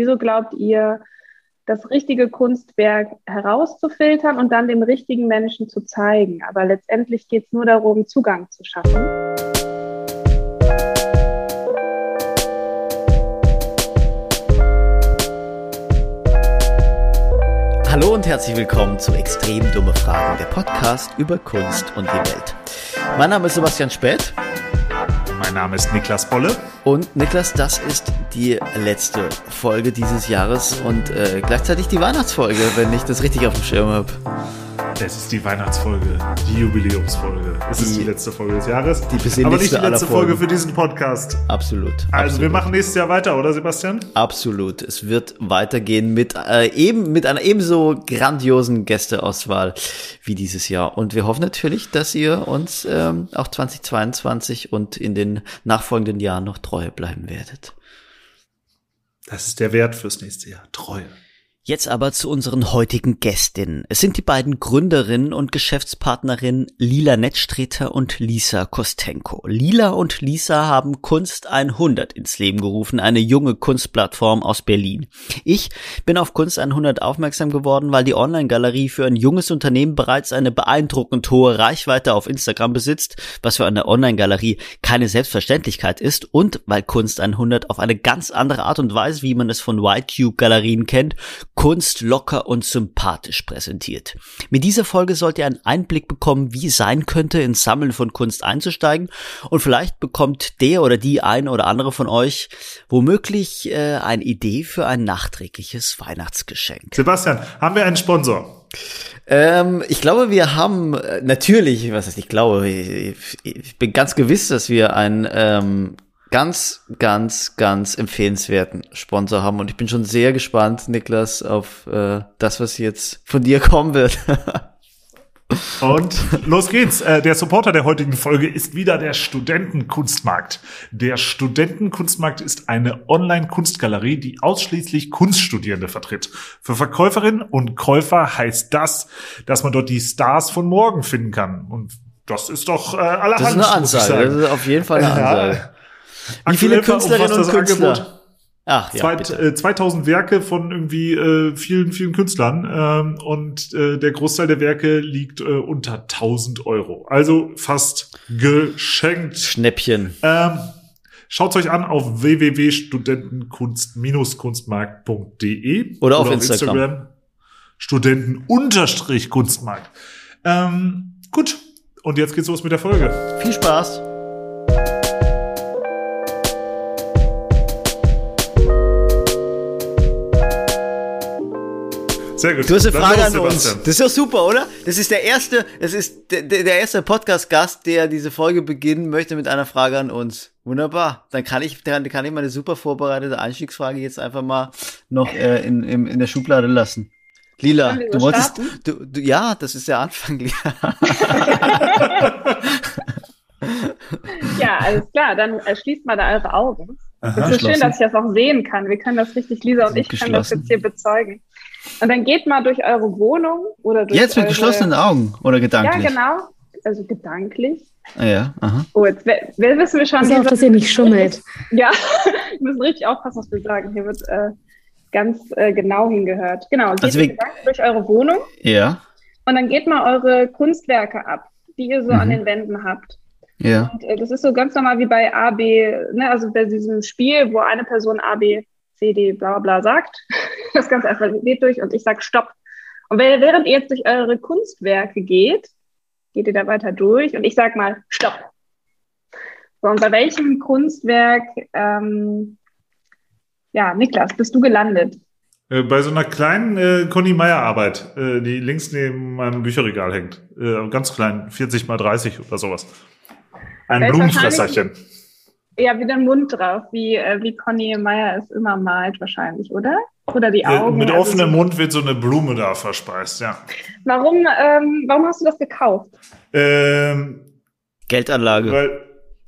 Wieso glaubt ihr, das richtige Kunstwerk herauszufiltern und dann dem richtigen Menschen zu zeigen? Aber letztendlich geht es nur darum, Zugang zu schaffen. Hallo und herzlich willkommen zu Extrem Dumme Fragen, der Podcast über Kunst und die Welt. Mein Name ist Sebastian Spät. Mein Name ist Niklas Bolle. Und Niklas, das ist die letzte Folge dieses Jahres und äh, gleichzeitig die Weihnachtsfolge, wenn ich das richtig auf dem Schirm habe. Es ist die Weihnachtsfolge, die Jubiläumsfolge. Es ist die letzte Folge des Jahres. Die Aber nicht die letzte Folge für diesen Podcast. Absolut. Also absolut. wir machen nächstes Jahr weiter, oder Sebastian? Absolut. Es wird weitergehen mit äh, eben mit einer ebenso grandiosen Gästeauswahl wie dieses Jahr. Und wir hoffen natürlich, dass ihr uns ähm, auch 2022 und in den nachfolgenden Jahren noch treu bleiben werdet. Das ist der Wert fürs nächste Jahr. Treue. Jetzt aber zu unseren heutigen Gästinnen. Es sind die beiden Gründerinnen und Geschäftspartnerinnen Lila Nettstreter und Lisa Kostenko. Lila und Lisa haben Kunst 100 ins Leben gerufen, eine junge Kunstplattform aus Berlin. Ich bin auf Kunst 100 aufmerksam geworden, weil die Online-Galerie für ein junges Unternehmen bereits eine beeindruckend hohe Reichweite auf Instagram besitzt, was für eine Online-Galerie keine Selbstverständlichkeit ist und weil Kunst 100 auf eine ganz andere Art und Weise, wie man es von Whitecube-Galerien kennt, Kunst locker und sympathisch präsentiert. Mit dieser Folge sollt ihr einen Einblick bekommen, wie es sein könnte, ins Sammeln von Kunst einzusteigen und vielleicht bekommt der oder die ein oder andere von euch womöglich äh, eine Idee für ein nachträgliches Weihnachtsgeschenk. Sebastian, haben wir einen Sponsor? Ähm, ich glaube, wir haben äh, natürlich, was heißt ich glaube, ich, ich bin ganz gewiss, dass wir ein ähm, ganz, ganz, ganz empfehlenswerten Sponsor haben. Und ich bin schon sehr gespannt, Niklas, auf äh, das, was jetzt von dir kommen wird. Und los geht's. Äh, der Supporter der heutigen Folge ist wieder der Studentenkunstmarkt. Der Studentenkunstmarkt ist eine Online-Kunstgalerie, die ausschließlich Kunststudierende vertritt. Für Verkäuferinnen und Käufer heißt das, dass man dort die Stars von morgen finden kann. Und das ist doch äh, allerhand. Das ist eine Ansage. Das ist auf jeden Fall eine Ansage. Ja. Wie viele Künstlerinnen und Künstler? Angebot Ach, ja, Zweit, äh, 2000 Werke von irgendwie äh, vielen, vielen Künstlern ähm, und äh, der Großteil der Werke liegt äh, unter 1000 Euro. Also fast geschenkt. Schnäppchen. Ähm, Schaut euch an auf www.studentenkunst-kunstmarkt.de oder, auf, oder auf Instagram. Instagram Studenten-Kunstmarkt. Ähm, gut, und jetzt geht's los mit der Folge. Viel Spaß. Sehr gut. Du hast eine Frage an uns. Das ist doch super, oder? Das ist der erste, das ist der, der erste Podcast-Gast, der diese Folge beginnen möchte mit einer Frage an uns. Wunderbar. Dann kann ich, dann kann ich meine super vorbereitete Einstiegsfrage jetzt einfach mal noch äh, in, in, in der Schublade lassen. Lila, du wolltest, du, du, ja, das ist der Anfang, Lila. ja, alles klar. Dann äh, schließt mal da eure Augen. Aha, es ist so schön, dass ich das auch sehen kann. Wir können das richtig, Lisa und ich können das jetzt hier bezeugen. Und dann geht mal durch eure Wohnung oder durch Jetzt mit eure... geschlossenen Augen oder gedanklich? Ja, genau. Also gedanklich. Ah, ja, aha. Oh, jetzt wer, wissen wir schon. Also auch, dass ihr nicht schummelt. Ja, wir müssen richtig aufpassen, was wir sagen. Hier wird äh, ganz äh, genau hingehört. Genau, geht also wir... durch eure Wohnung. Ja. Und dann geht mal eure Kunstwerke ab, die ihr so mhm. an den Wänden habt. Ja. Und, äh, das ist so ganz normal wie bei A, B, ne, also bei diesem Spiel, wo eine Person A, B, C, D, bla bla sagt. Das Ganze einfach geht durch und ich sage Stopp. Und während ihr jetzt durch eure Kunstwerke geht, geht ihr da weiter durch und ich sage mal Stopp. So, und bei welchem Kunstwerk, ähm, ja, Niklas, bist du gelandet? Äh, bei so einer kleinen äh, Conny Meyer Arbeit, äh, die links neben meinem Bücherregal hängt. Äh, ganz klein, 40 mal 30 oder sowas. Ein Blumenfresserchen. Ja, wie der Mund drauf, wie, äh, wie Conny Meyer es immer malt, wahrscheinlich, oder? Oder die Augen. Mit also offenem so Mund wird so eine Blume da verspeist, ja. Warum, ähm, warum hast du das gekauft? Ähm, Geldanlage. Weil,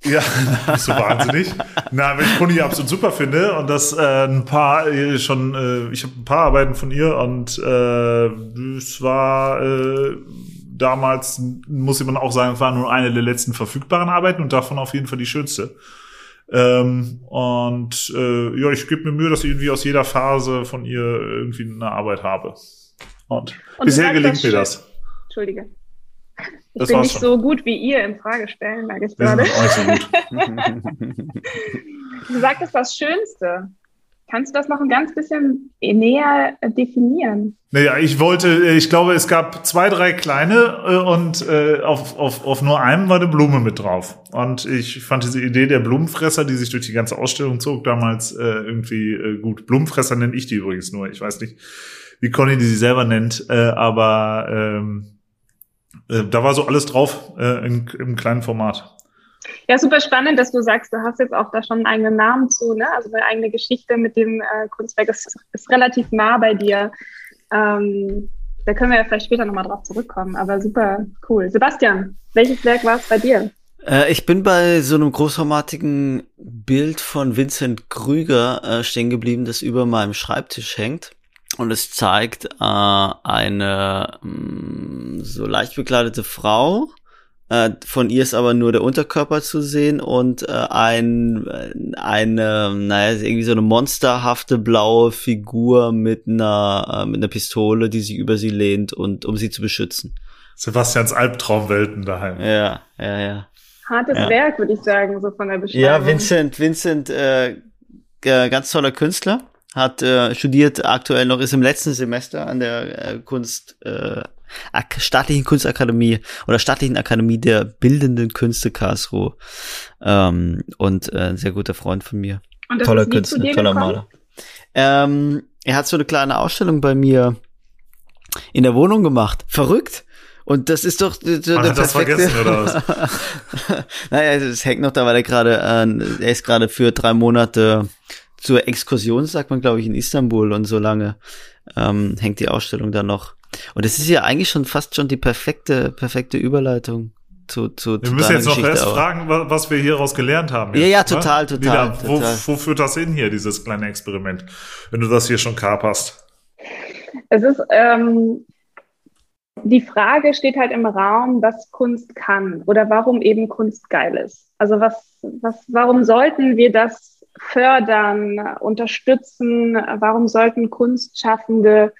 ja, bist du wahnsinnig. Na, weil ich Conny absolut super finde und das äh, ein paar äh, schon, äh, ich habe ein paar Arbeiten von ihr und äh, es war äh, damals, muss man auch sagen, es war nur eine der letzten verfügbaren Arbeiten und davon auf jeden Fall die schönste. Ähm, und äh, ja, ich gebe mir Mühe, dass ich irgendwie aus jeder Phase von ihr irgendwie eine Arbeit habe. Und, und bisher gelingt mir das. Entschuldige. Ich das bin nicht schon. so gut wie ihr im Fragestellen, merke ich gerade. Das ist auch so gut. du sagtest das Schönste. Kannst du das noch ein ganz bisschen näher definieren? Naja, ich wollte, ich glaube, es gab zwei, drei kleine äh, und äh, auf, auf, auf nur einem war eine Blume mit drauf. Und ich fand diese Idee der Blumenfresser, die sich durch die ganze Ausstellung zog, damals äh, irgendwie äh, gut. Blumenfresser nenne ich die übrigens nur. Ich weiß nicht, wie Conny die sie selber nennt, äh, aber ähm, äh, da war so alles drauf äh, in, im kleinen Format. Ja, super spannend, dass du sagst, du hast jetzt auch da schon einen eigenen Namen zu, ne? Also eine eigene Geschichte mit dem äh, Kunstwerk ist, ist relativ nah bei dir. Ähm, da können wir ja vielleicht später nochmal drauf zurückkommen, aber super cool. Sebastian, welches Werk war es bei dir? Äh, ich bin bei so einem großformatigen Bild von Vincent Krüger äh, stehen geblieben, das über meinem Schreibtisch hängt. Und es zeigt äh, eine mh, mm, so leicht bekleidete Frau, von ihr ist aber nur der Unterkörper zu sehen und äh, ein äh, eine, naja, irgendwie so eine monsterhafte blaue Figur mit einer äh, mit einer Pistole, die sich über sie lehnt und um sie zu beschützen. Sebastians Albtraumwelten daheim. Ja, ja, ja. Hartes ja. Werk, würde ich sagen, so von der Beschreibung. Ja, Vincent, Vincent, äh, ganz toller Künstler hat äh, studiert aktuell noch ist im letzten Semester an der äh, Kunst äh, staatlichen Kunstakademie oder staatlichen Akademie der bildenden Künste Karlsruhe ähm, und äh, ein sehr guter Freund von mir. Toller Künstler, toller Maler. Ähm, er hat so eine kleine Ausstellung bei mir in der Wohnung gemacht. Verrückt. Und das ist doch Man der hat das vergessen oder was? naja, es hängt noch da, weil er gerade, äh, er ist gerade für drei Monate zur Exkursion, sagt man, glaube ich, in Istanbul und so lange ähm, hängt die Ausstellung da noch. Und es ist ja eigentlich schon fast schon die perfekte, perfekte Überleitung zu, zu, wir zu müssen jetzt noch erst auch. fragen, was wir hieraus gelernt haben. Jetzt, ja, ja, total, ne? total, Lila, wo, total. Wo führt das hin hier, dieses kleine Experiment, wenn du das hier schon kaperst? Es ist, ähm, die Frage steht halt im Raum, was Kunst kann oder warum eben Kunst geil ist. Also was, was, warum sollten wir das fördern, unterstützen? Warum sollten Kunstschaffende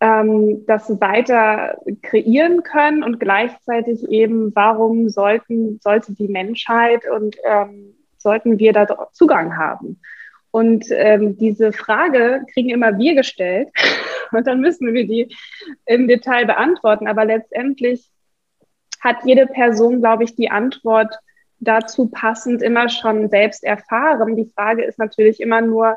ähm, das weiter kreieren können und gleichzeitig eben, warum sollten, sollte die Menschheit und ähm, sollten wir da Zugang haben? Und ähm, diese Frage kriegen immer wir gestellt und dann müssen wir die im Detail beantworten. Aber letztendlich hat jede Person, glaube ich, die Antwort dazu passend immer schon selbst erfahren. Die Frage ist natürlich immer nur,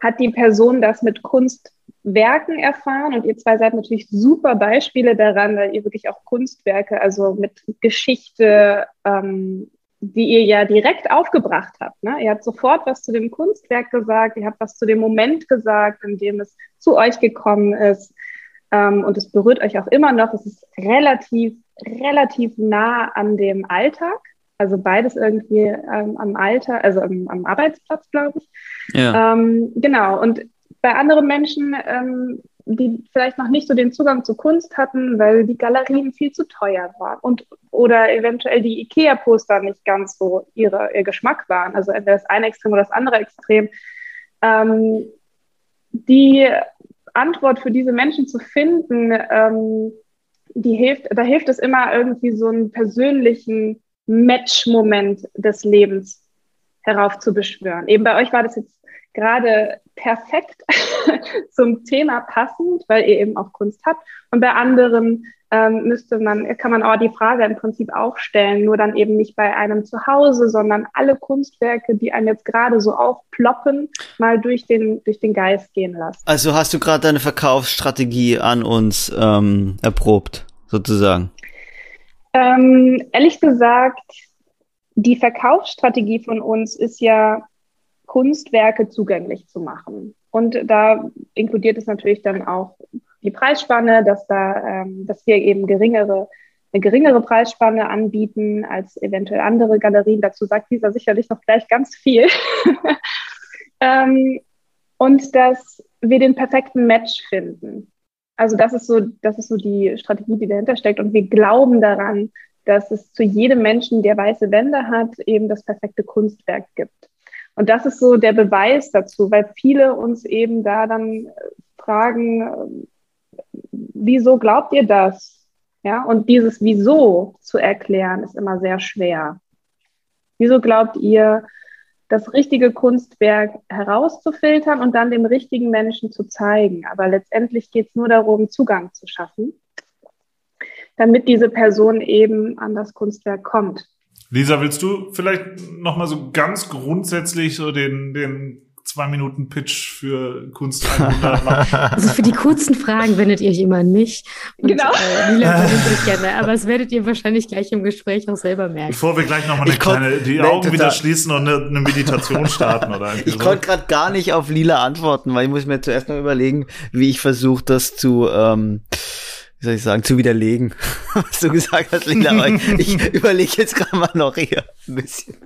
hat die Person das mit Kunst Werken erfahren und ihr zwei seid natürlich super Beispiele daran, weil ihr wirklich auch Kunstwerke, also mit Geschichte, ähm, die ihr ja direkt aufgebracht habt. Ne? Ihr habt sofort was zu dem Kunstwerk gesagt, ihr habt was zu dem Moment gesagt, in dem es zu euch gekommen ist. Ähm, und es berührt euch auch immer noch. Es ist relativ, relativ nah an dem Alltag. Also beides irgendwie ähm, am Alter, also am, am Arbeitsplatz, glaube ich. Ja. Ähm, genau. Und bei anderen Menschen, ähm, die vielleicht noch nicht so den Zugang zu Kunst hatten, weil die Galerien viel zu teuer waren und oder eventuell die IKEA-Poster nicht ganz so ihre, ihr Geschmack waren. Also entweder das eine Extrem oder das andere Extrem. Ähm, die Antwort für diese Menschen zu finden, ähm, die hilft, da hilft es immer irgendwie so einen persönlichen Match-Moment des Lebens heraufzubeschwören. Eben bei euch war das jetzt gerade perfekt zum Thema passend, weil ihr eben auch Kunst habt. Und bei anderen ähm, müsste man, kann man auch die Frage im Prinzip auch stellen, nur dann eben nicht bei einem zu Hause, sondern alle Kunstwerke, die einem jetzt gerade so aufploppen, mal durch den, durch den Geist gehen lassen. Also hast du gerade deine Verkaufsstrategie an uns ähm, erprobt, sozusagen? Ähm, ehrlich gesagt, die Verkaufsstrategie von uns ist ja Kunstwerke zugänglich zu machen. Und da inkludiert es natürlich dann auch die Preisspanne, dass da, ähm, dass wir eben geringere, eine geringere Preisspanne anbieten als eventuell andere Galerien. Dazu sagt dieser sicherlich noch gleich ganz viel. ähm, und dass wir den perfekten Match finden. Also das ist so, das ist so die Strategie, die dahinter steckt. Und wir glauben daran, dass es zu jedem Menschen, der weiße Wände hat, eben das perfekte Kunstwerk gibt. Und das ist so der Beweis dazu, weil viele uns eben da dann fragen, wieso glaubt ihr das? Ja, und dieses Wieso zu erklären ist immer sehr schwer. Wieso glaubt ihr, das richtige Kunstwerk herauszufiltern und dann dem richtigen Menschen zu zeigen? Aber letztendlich geht es nur darum, Zugang zu schaffen, damit diese Person eben an das Kunstwerk kommt. Lisa, willst du vielleicht nochmal so ganz grundsätzlich so den, den zwei Minuten Pitch für Kunst 100 machen. Also für die kurzen Fragen wendet ihr euch immer an mich. Und, genau. Äh, Lila ich gerne, aber das werdet ihr wahrscheinlich gleich im Gespräch auch selber merken. Bevor wir gleich nochmal eine kleine, die Augen wieder schließen und eine, eine Meditation starten oder Ich so. konnte gerade gar nicht auf Lila antworten, weil ich muss mir zuerst noch überlegen, wie ich versuche, das zu ähm, wie soll ich sagen, zu widerlegen, was du gesagt hast, Lila. ich überlege jetzt gerade mal noch hier ein bisschen.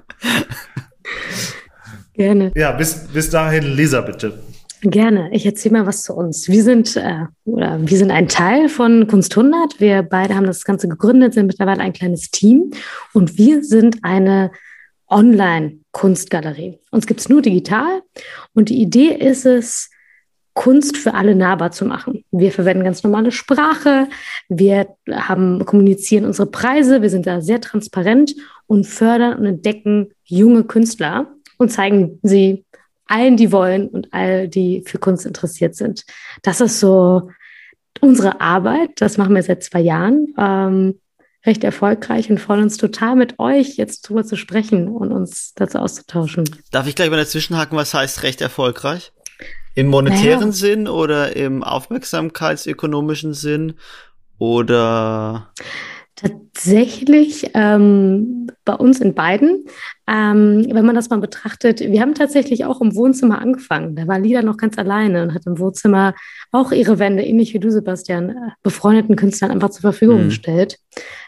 Gerne. Ja, bis, bis dahin, Lisa, bitte. Gerne. Ich erzähle mal was zu uns. Wir sind, äh, oder wir sind ein Teil von Kunst 100. Wir beide haben das Ganze gegründet, sind mittlerweile ein kleines Team und wir sind eine Online-Kunstgalerie. Uns gibt es nur digital und die Idee ist es, Kunst für alle nahbar zu machen. Wir verwenden ganz normale Sprache, wir haben, kommunizieren unsere Preise, wir sind da sehr transparent und fördern und entdecken junge Künstler und zeigen sie allen, die wollen und all, die für Kunst interessiert sind. Das ist so unsere Arbeit. Das machen wir seit zwei Jahren. Ähm, recht erfolgreich und freuen uns total mit euch jetzt drüber zu sprechen und uns dazu auszutauschen. Darf ich gleich mal dazwischenhaken, was heißt recht erfolgreich? Im monetären naja. Sinn oder im aufmerksamkeitsökonomischen Sinn oder? Tatsächlich ähm, bei uns in beiden. Ähm, wenn man das mal betrachtet, wir haben tatsächlich auch im Wohnzimmer angefangen. Da war Lida noch ganz alleine und hat im Wohnzimmer auch ihre Wände, ähnlich wie du, Sebastian, äh, befreundeten Künstlern einfach zur Verfügung mhm. gestellt.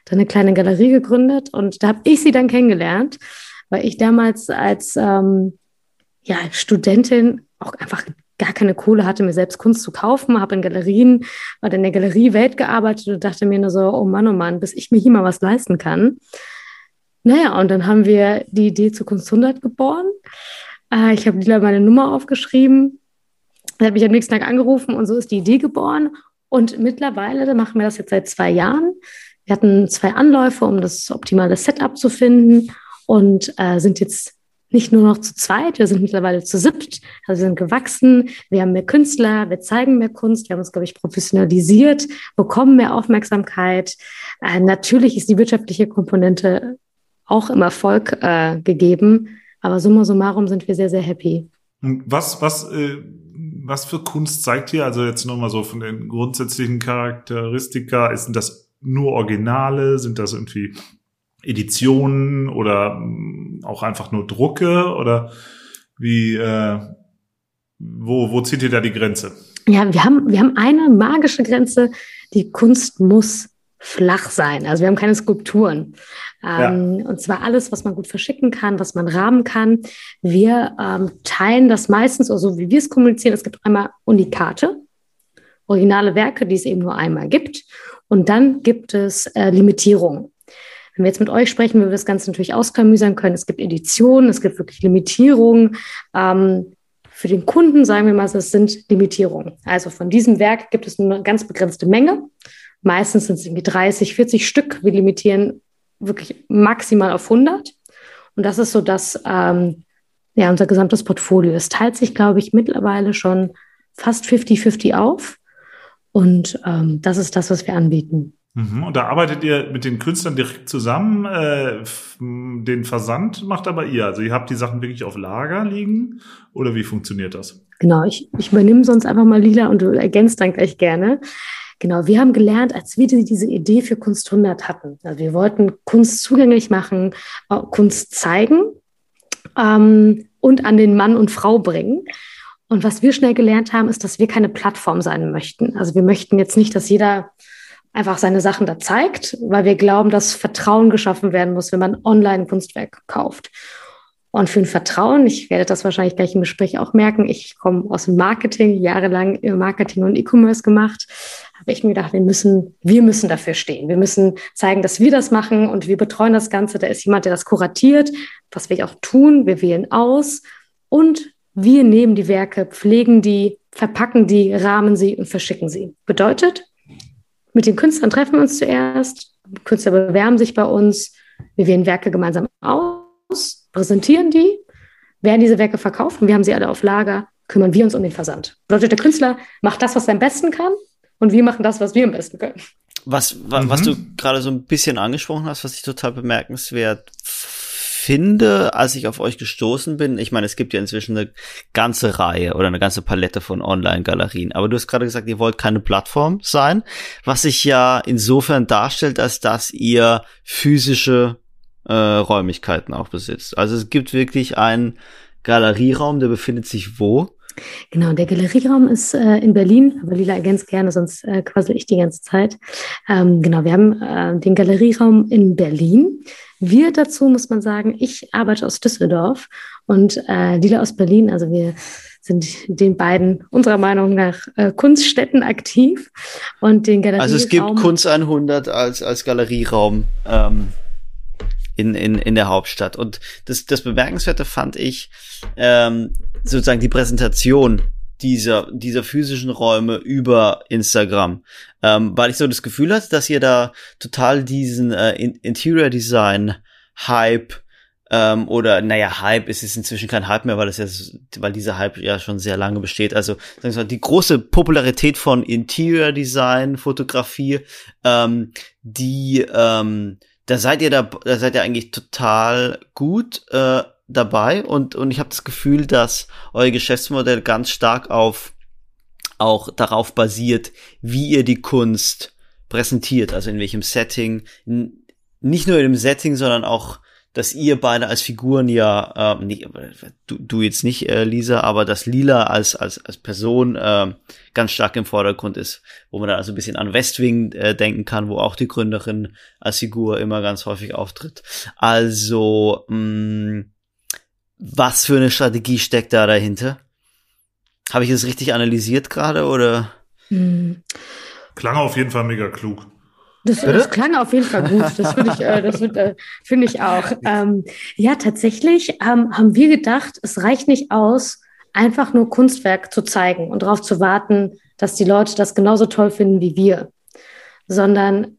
Dann eine kleine Galerie gegründet und da habe ich sie dann kennengelernt, weil ich damals als ähm, ja, Studentin auch einfach gar keine Kohle hatte, mir selbst Kunst zu kaufen, habe in Galerien oder in der Galerie Welt gearbeitet und dachte mir nur so, oh Mann, oh Mann, bis ich mir hier mal was leisten kann. Naja, und dann haben wir die Idee zu Kunst 100 geboren. Äh, ich habe Lila meine Nummer aufgeschrieben. Er hat mich am nächsten Tag angerufen und so ist die Idee geboren. Und mittlerweile machen wir das jetzt seit zwei Jahren. Wir hatten zwei Anläufe, um das optimale Setup zu finden und äh, sind jetzt nicht nur noch zu zweit, wir sind mittlerweile zu siebt, also wir sind gewachsen, wir haben mehr Künstler, wir zeigen mehr Kunst, wir haben uns, glaube ich, professionalisiert, bekommen mehr Aufmerksamkeit. Äh, natürlich ist die wirtschaftliche Komponente auch im Erfolg äh, gegeben, aber summa summarum sind wir sehr, sehr happy. Was, was, äh, was für Kunst zeigt ihr? Also jetzt nochmal so von den grundsätzlichen Charakteristika, sind das nur Originale? Sind das irgendwie Editionen oder mm, auch einfach nur Drucke oder wie äh, wo, wo zieht ihr da die Grenze? Ja, wir haben, wir haben eine magische Grenze. Die Kunst muss flach sein. Also wir haben keine Skulpturen. Ähm, ja. Und zwar alles, was man gut verschicken kann, was man rahmen kann. Wir ähm, teilen das meistens, also wie wir es kommunizieren. Es gibt einmal Unikate, originale Werke, die es eben nur einmal gibt. Und dann gibt es äh, Limitierungen. Wenn wir jetzt mit euch sprechen, wir das Ganze natürlich ausklamüsern können. Es gibt Editionen, es gibt wirklich Limitierungen. Ähm, für den Kunden sagen wir mal, es sind Limitierungen. Also von diesem Werk gibt es nur eine ganz begrenzte Menge. Meistens sind es irgendwie 30, 40 Stück. Wir limitieren wirklich maximal auf 100. Und das ist so das, ähm, ja, unser gesamtes Portfolio. Es teilt sich, glaube ich, mittlerweile schon fast 50-50 auf. Und ähm, das ist das, was wir anbieten. Mhm, und da arbeitet ihr mit den Künstlern direkt zusammen. Äh, den Versand macht aber ihr. Also ihr habt die Sachen wirklich auf Lager liegen oder wie funktioniert das? Genau, ich, ich übernehme sonst einfach mal Lila und du ergänzt dann gleich gerne. Genau, wir haben gelernt, als wir diese Idee für Kunst 100 hatten. Also wir wollten Kunst zugänglich machen, äh, Kunst zeigen ähm, und an den Mann und Frau bringen. Und was wir schnell gelernt haben, ist, dass wir keine Plattform sein möchten. Also wir möchten jetzt nicht, dass jeder einfach seine Sachen da zeigt, weil wir glauben, dass Vertrauen geschaffen werden muss, wenn man online ein Kunstwerk kauft. Und für ein Vertrauen, ich werde das wahrscheinlich gleich im Gespräch auch merken, ich komme aus dem Marketing, jahrelang Marketing und E-Commerce gemacht, habe ich mir gedacht, wir müssen, wir müssen dafür stehen. Wir müssen zeigen, dass wir das machen und wir betreuen das Ganze. Da ist jemand, der das kuratiert, was wir auch tun. Wir wählen aus und wir nehmen die Werke, pflegen die, verpacken die, rahmen sie und verschicken sie. Bedeutet, mit den Künstlern treffen wir uns zuerst, Künstler bewerben sich bei uns, wir wählen Werke gemeinsam aus, präsentieren die, werden diese Werke verkauft und wir haben sie alle auf Lager, kümmern wir uns um den Versand. Bedeutet, der Künstler macht das, was er am besten kann und wir machen das, was wir am besten können. Was, wa, mhm. was du gerade so ein bisschen angesprochen hast, was ich total bemerkenswert finde, als ich auf euch gestoßen bin, ich meine, es gibt ja inzwischen eine ganze Reihe oder eine ganze Palette von Online-Galerien, aber du hast gerade gesagt, ihr wollt keine Plattform sein, was sich ja insofern darstellt, als dass ihr physische äh, Räumlichkeiten auch besitzt. Also es gibt wirklich einen Galerieraum, der befindet sich wo? Genau, der Galerieraum ist äh, in Berlin, aber Lila ergänzt gerne, sonst äh, quassel ich die ganze Zeit. Ähm, genau, wir haben äh, den Galerieraum in Berlin. Wir dazu muss man sagen, ich arbeite aus Düsseldorf und äh, Lila aus Berlin. Also wir sind den beiden unserer Meinung nach äh, Kunststätten aktiv und den Galerieraum. Also es gibt Kunst 100 als als Galerieraum. Ähm in, in, in der Hauptstadt. Und das, das Bemerkenswerte fand ich ähm, sozusagen die Präsentation dieser, dieser physischen Räume über Instagram, ähm, weil ich so das Gefühl hatte, dass ihr da total diesen äh, Interior Design Hype ähm, oder naja, Hype ist es inzwischen kein Hype mehr, weil es ja, weil dieser Hype ja schon sehr lange besteht. Also sagen wir mal, die große Popularität von Interior Design, Fotografie, ähm, die ähm, da seid ihr da, da seid ihr eigentlich total gut äh, dabei und und ich habe das Gefühl, dass euer Geschäftsmodell ganz stark auf auch darauf basiert, wie ihr die Kunst präsentiert, also in welchem Setting, nicht nur in dem Setting, sondern auch dass ihr beide als Figuren ja, äh, nicht, du, du jetzt nicht, äh, Lisa, aber dass Lila als, als, als Person äh, ganz stark im Vordergrund ist, wo man dann also ein bisschen an Westwing äh, denken kann, wo auch die Gründerin als Figur immer ganz häufig auftritt. Also, mh, mm, was für eine Strategie steckt da dahinter? Habe ich das richtig analysiert gerade oder? Hm. Klang auf jeden Fall mega klug. Das, das, klang auf jeden Fall gut. Das finde ich, äh, das äh, finde ich auch. Ähm, ja, tatsächlich ähm, haben wir gedacht, es reicht nicht aus, einfach nur Kunstwerk zu zeigen und darauf zu warten, dass die Leute das genauso toll finden wie wir, sondern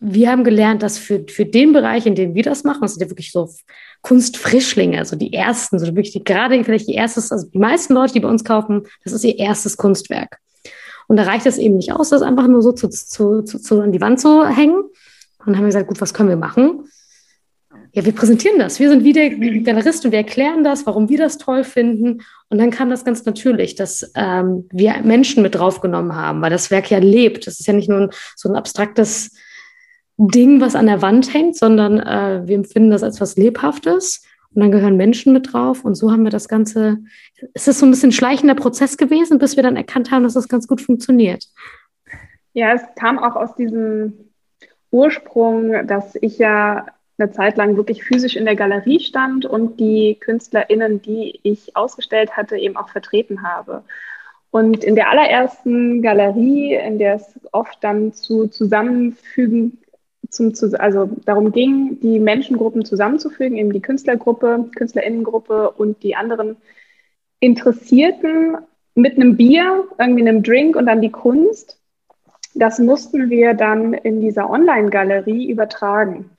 wir haben gelernt, dass für, für den Bereich, in dem wir das machen, das sind ja wirklich so Kunstfrischlinge, also die ersten, so wirklich die, gerade vielleicht die erstes, also die meisten Leute, die bei uns kaufen, das ist ihr erstes Kunstwerk. Und da reicht es eben nicht aus, das einfach nur so zu, zu, zu, zu an die Wand zu hängen. Und dann haben wir gesagt, gut, was können wir machen? Ja, wir präsentieren das. Wir sind wie der Galerist und wir erklären das, warum wir das toll finden. Und dann kam das ganz natürlich, dass ähm, wir Menschen mit draufgenommen haben, weil das Werk ja lebt. Das ist ja nicht nur ein, so ein abstraktes Ding, was an der Wand hängt, sondern äh, wir empfinden das als was Lebhaftes. Und dann gehören Menschen mit drauf. Und so haben wir das Ganze, es ist so ein bisschen schleichender Prozess gewesen, bis wir dann erkannt haben, dass das ganz gut funktioniert. Ja, es kam auch aus diesem Ursprung, dass ich ja eine Zeit lang wirklich physisch in der Galerie stand und die KünstlerInnen, die ich ausgestellt hatte, eben auch vertreten habe. Und in der allerersten Galerie, in der es oft dann zu Zusammenfügen zum, also darum ging, die Menschengruppen zusammenzufügen, eben die Künstlergruppe, Künstlerinnengruppe und die anderen Interessierten mit einem Bier, irgendwie einem Drink und dann die Kunst. Das mussten wir dann in dieser Online-Galerie übertragen.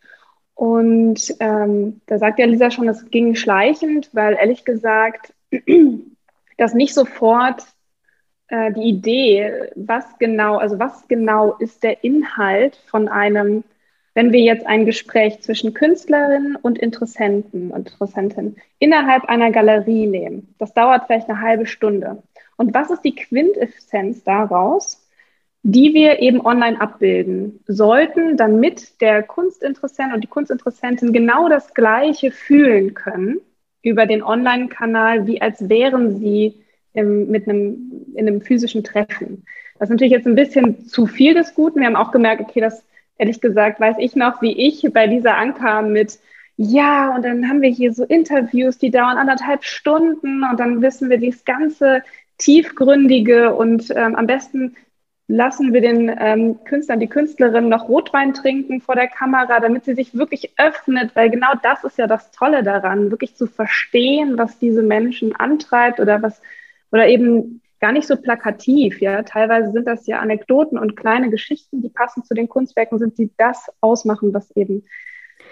Und ähm, da sagt ja Lisa schon, es ging schleichend, weil ehrlich gesagt, dass nicht sofort äh, die Idee, was genau, also was genau ist der Inhalt von einem wenn wir jetzt ein Gespräch zwischen Künstlerinnen und Interessenten und Interessenten innerhalb einer Galerie nehmen, das dauert vielleicht eine halbe Stunde. Und was ist die Quintessenz daraus, die wir eben online abbilden sollten, damit der Kunstinteressent und die Kunstinteressentin genau das Gleiche fühlen können über den Online-Kanal, wie als wären sie im, mit einem, in einem physischen Treffen. Das ist natürlich jetzt ein bisschen zu viel des Guten. Wir haben auch gemerkt, okay, das ehrlich gesagt, weiß ich noch, wie ich bei dieser ankam mit, ja, und dann haben wir hier so Interviews, die dauern anderthalb Stunden und dann wissen wir dieses ganze tiefgründige und ähm, am besten lassen wir den ähm, Künstlern, die Künstlerin noch Rotwein trinken vor der Kamera, damit sie sich wirklich öffnet, weil genau das ist ja das Tolle daran, wirklich zu verstehen, was diese Menschen antreibt oder was, oder eben gar nicht so plakativ, ja. Teilweise sind das ja Anekdoten und kleine Geschichten, die passend zu den Kunstwerken sind, die das ausmachen, was eben,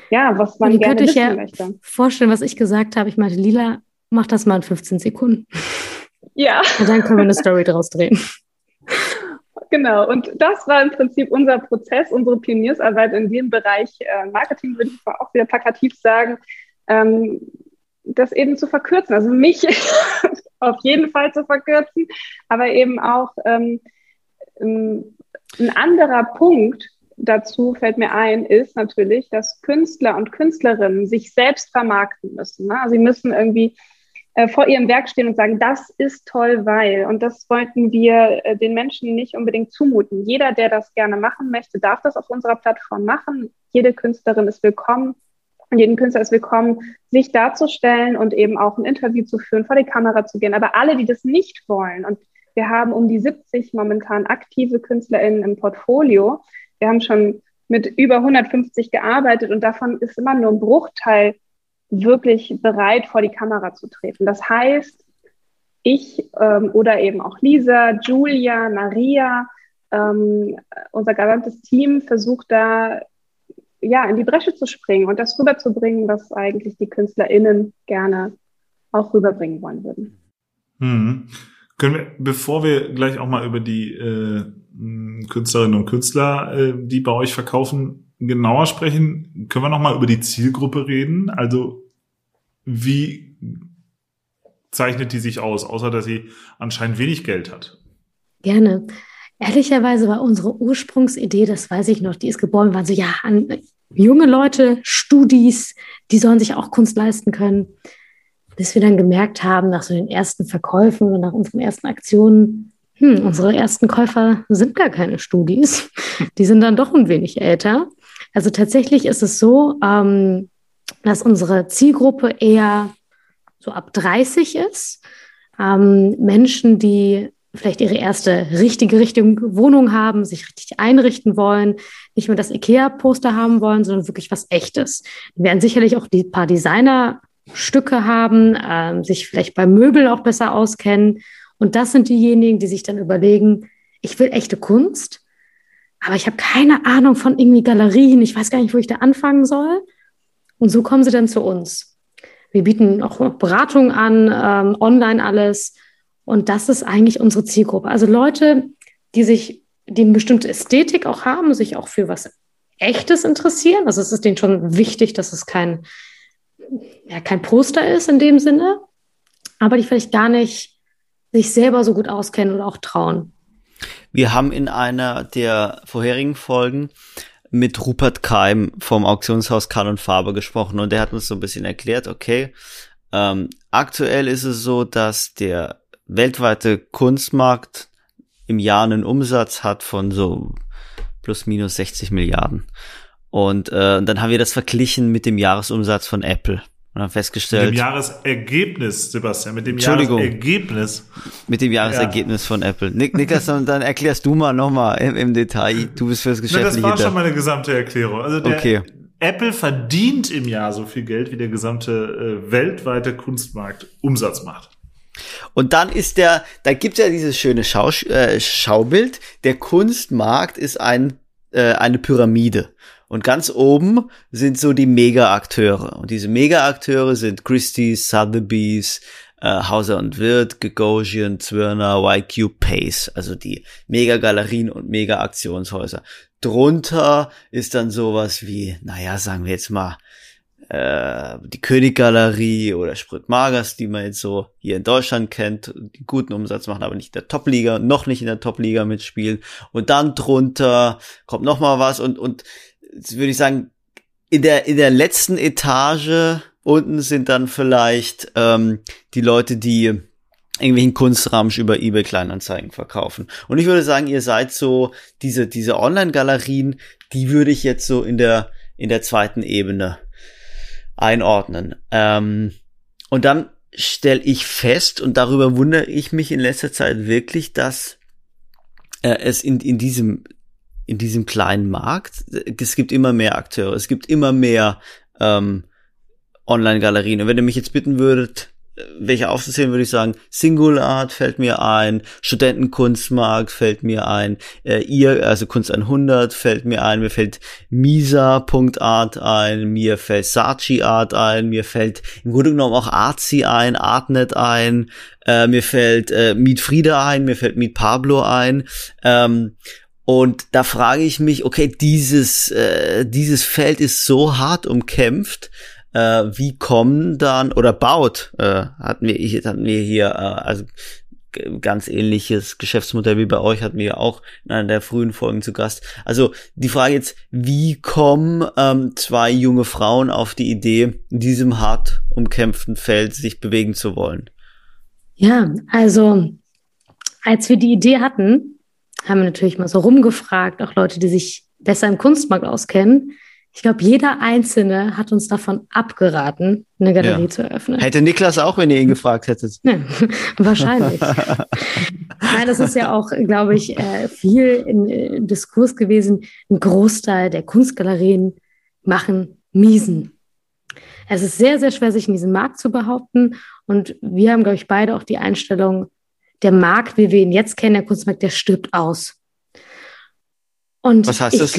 ja, was man Die gerne könnte ich ja möchte. vorstellen, was ich gesagt habe. Ich meinte, Lila, mach das mal in 15 Sekunden. Ja. Und dann können wir eine Story draus drehen. Genau, und das war im Prinzip unser Prozess, unsere Pioniersarbeit in dem Bereich äh, Marketing, würde ich mal auch wieder plakativ sagen, ähm, das eben zu verkürzen. Also mich auf jeden Fall zu verkürzen, aber eben auch ähm, ähm, ein anderer Punkt dazu fällt mir ein, ist natürlich, dass Künstler und Künstlerinnen sich selbst vermarkten müssen. Ne? Sie müssen irgendwie äh, vor ihrem Werk stehen und sagen, das ist toll, weil. Und das wollten wir äh, den Menschen nicht unbedingt zumuten. Jeder, der das gerne machen möchte, darf das auf unserer Plattform machen. Jede Künstlerin ist willkommen jeden Künstler ist willkommen, sich darzustellen und eben auch ein Interview zu führen, vor die Kamera zu gehen. Aber alle, die das nicht wollen, und wir haben um die 70 momentan aktive KünstlerInnen im Portfolio. Wir haben schon mit über 150 gearbeitet und davon ist immer nur ein Bruchteil wirklich bereit, vor die Kamera zu treten. Das heißt, ich ähm, oder eben auch Lisa, Julia, Maria, ähm, unser gesamtes Team versucht da ja in die Bresche zu springen und das rüberzubringen, was eigentlich die KünstlerInnen gerne auch rüberbringen wollen würden. Hm. Können wir, bevor wir gleich auch mal über die äh, Künstlerinnen und Künstler, äh, die bei euch verkaufen, genauer sprechen, können wir noch mal über die Zielgruppe reden? Also wie zeichnet die sich aus, außer dass sie anscheinend wenig Geld hat? Gerne. Ehrlicherweise war unsere Ursprungsidee, das weiß ich noch, die ist geboren, waren so, ja, an junge Leute, Studis, die sollen sich auch Kunst leisten können. Bis wir dann gemerkt haben, nach so den ersten Verkäufen oder nach unseren ersten Aktionen, hm, unsere ersten Käufer sind gar keine Studis. Die sind dann doch ein wenig älter. Also tatsächlich ist es so, ähm, dass unsere Zielgruppe eher so ab 30 ist. Ähm, Menschen, die vielleicht ihre erste richtige Richtung Wohnung haben, sich richtig einrichten wollen, nicht mehr das IKEA-Poster haben wollen, sondern wirklich was Echtes. Die werden sicherlich auch die paar Designerstücke haben, ähm, sich vielleicht bei Möbeln auch besser auskennen. Und das sind diejenigen, die sich dann überlegen, ich will echte Kunst, aber ich habe keine Ahnung von irgendwie Galerien, ich weiß gar nicht, wo ich da anfangen soll. Und so kommen sie dann zu uns. Wir bieten auch Beratung an, ähm, online alles. Und das ist eigentlich unsere Zielgruppe. Also Leute, die sich, die eine bestimmte Ästhetik auch haben, sich auch für was Echtes interessieren. Also es ist denen schon wichtig, dass es kein, ja, kein Poster ist in dem Sinne, aber die vielleicht gar nicht sich selber so gut auskennen oder auch trauen. Wir haben in einer der vorherigen Folgen mit Rupert Keim vom Auktionshaus Karl und Farbe gesprochen und der hat uns so ein bisschen erklärt, okay, ähm, aktuell ist es so, dass der weltweite Kunstmarkt im Jahr einen Umsatz hat von so plus minus 60 Milliarden. Und äh, dann haben wir das verglichen mit dem Jahresumsatz von Apple und haben festgestellt. Mit dem Jahresergebnis, Sebastian, mit dem Entschuldigung. Jahresergebnis. Mit dem Jahresergebnis ja. von Apple. Nik Niklas, dann erklärst du mal nochmal im, im Detail. Du bist fürs Geschäft. das war schon meine gesamte Erklärung. Also der okay. Apple verdient im Jahr so viel Geld, wie der gesamte äh, weltweite Kunstmarkt Umsatz macht. Und dann ist der, da gibt es ja dieses schöne Schau, äh, Schaubild. Der Kunstmarkt ist ein, äh, eine Pyramide. Und ganz oben sind so die Mega-Akteure. Und diese Mega-Akteure sind Christie's, Sotheby's, äh, Hauser und Wirth, Gagosian, Zwirner, YQ, Pace. Also die Mega-Galerien und Mega-Aktionshäuser. Drunter ist dann sowas wie, naja, sagen wir jetzt mal, äh, die Königgalerie oder Sprit Magers, die man jetzt so hier in Deutschland kennt, die guten Umsatz machen, aber nicht in der Top-Liga, noch nicht in der Top-Liga mitspielen. Und dann drunter kommt noch mal was und, und würde ich sagen, in der, in der letzten Etage unten sind dann vielleicht ähm, die Leute, die irgendwelchen Kunstramsch über eBay Kleinanzeigen verkaufen. Und ich würde sagen, ihr seid so diese diese Online-Galerien, die würde ich jetzt so in der in der zweiten Ebene einordnen. Ähm, und dann stelle ich fest und darüber wundere ich mich in letzter Zeit wirklich, dass äh, es in, in diesem in diesem kleinen Markt, es gibt immer mehr Akteure, es gibt immer mehr ähm, Online-Galerien. Und wenn ihr mich jetzt bitten würdet, welche aufzuzählen, würde ich sagen, Single fällt mir ein, Studentenkunstmarkt fällt mir ein, äh, ihr, also Kunst 100 fällt mir ein, mir fällt Misa.art ein, mir fällt Sachi Art ein, mir fällt im Grunde genommen auch Artsy ein, Artnet ein, äh, mir fällt äh, Meet Frieda ein, mir fällt Meet Pablo ein, ähm, und da frage ich mich, okay, dieses, äh, dieses Feld ist so hart umkämpft, äh, wie kommen dann, oder baut, äh, hatten wir, hatten wir hier, äh, also ganz ähnliches Geschäftsmodell wie bei euch hatten wir auch in einer der frühen Folgen zu Gast. Also die Frage jetzt, wie kommen ähm, zwei junge Frauen auf die Idee, in diesem hart umkämpften Feld sich bewegen zu wollen? Ja, also als wir die Idee hatten, haben wir natürlich mal so rumgefragt, auch Leute, die sich besser im Kunstmarkt auskennen. Ich glaube, jeder Einzelne hat uns davon abgeraten, eine Galerie ja. zu eröffnen. Hätte Niklas auch, wenn ihr ihn gefragt hättet. Ja, wahrscheinlich. Nein, das ist ja auch, glaube ich, äh, viel im Diskurs gewesen. Ein Großteil der Kunstgalerien machen Miesen. Es ist sehr, sehr schwer, sich in diesem Markt zu behaupten. Und wir haben, glaube ich, beide auch die Einstellung, der Markt, wie wir ihn jetzt kennen, der Kunstmarkt, der stirbt aus. Und Was heißt ich das?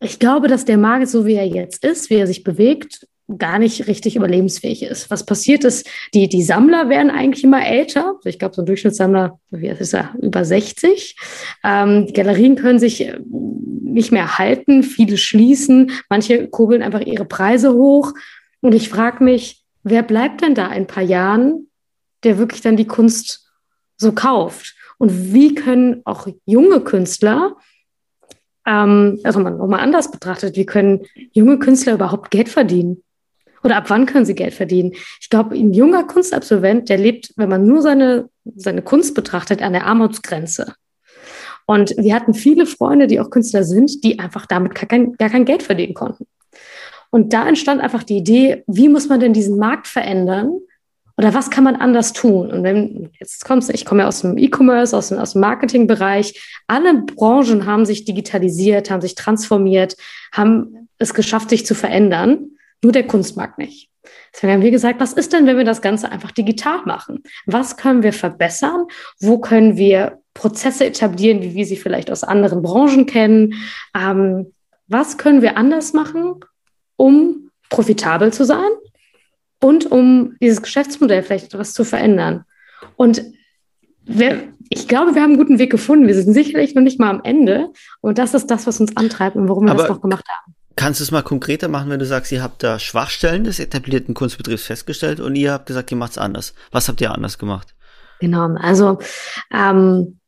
Ich glaube, dass der Markt, so wie er jetzt ist, wie er sich bewegt, gar nicht richtig überlebensfähig ist. Was passiert ist, die, die Sammler werden eigentlich immer älter. Ich glaube, so ein Durchschnittssammler, wie ist er, über 60. Ähm, die Galerien können sich äh, nicht mehr halten, viele schließen, manche kurbeln einfach ihre Preise hoch. Und ich frage mich, wer bleibt denn da in ein paar Jahren, der wirklich dann die Kunst so kauft. Und wie können auch junge Künstler, ähm, also man nochmal anders betrachtet, wie können junge Künstler überhaupt Geld verdienen? Oder ab wann können sie Geld verdienen? Ich glaube, ein junger Kunstabsolvent, der lebt, wenn man nur seine, seine Kunst betrachtet, an der Armutsgrenze. Und wir hatten viele Freunde, die auch Künstler sind, die einfach damit gar kein, gar kein Geld verdienen konnten. Und da entstand einfach die Idee, wie muss man denn diesen Markt verändern, oder was kann man anders tun? Und wenn, jetzt kommst du, ich komme ja aus dem E-Commerce, aus, aus dem Marketingbereich. Alle Branchen haben sich digitalisiert, haben sich transformiert, haben es geschafft, sich zu verändern. Nur der Kunstmarkt nicht. Deswegen haben wir gesagt, was ist denn, wenn wir das Ganze einfach digital machen? Was können wir verbessern? Wo können wir Prozesse etablieren, wie wir sie vielleicht aus anderen Branchen kennen? Ähm, was können wir anders machen, um profitabel zu sein und um dieses Geschäftsmodell vielleicht etwas zu verändern. Und wir, ich glaube, wir haben einen guten Weg gefunden. Wir sind sicherlich noch nicht mal am Ende. Und das ist das, was uns antreibt und warum wir Aber das noch gemacht haben. Kannst du es mal konkreter machen, wenn du sagst, ihr habt da Schwachstellen des etablierten Kunstbetriebs festgestellt und ihr habt gesagt, ihr macht es anders. Was habt ihr anders gemacht? Genau, also ähm,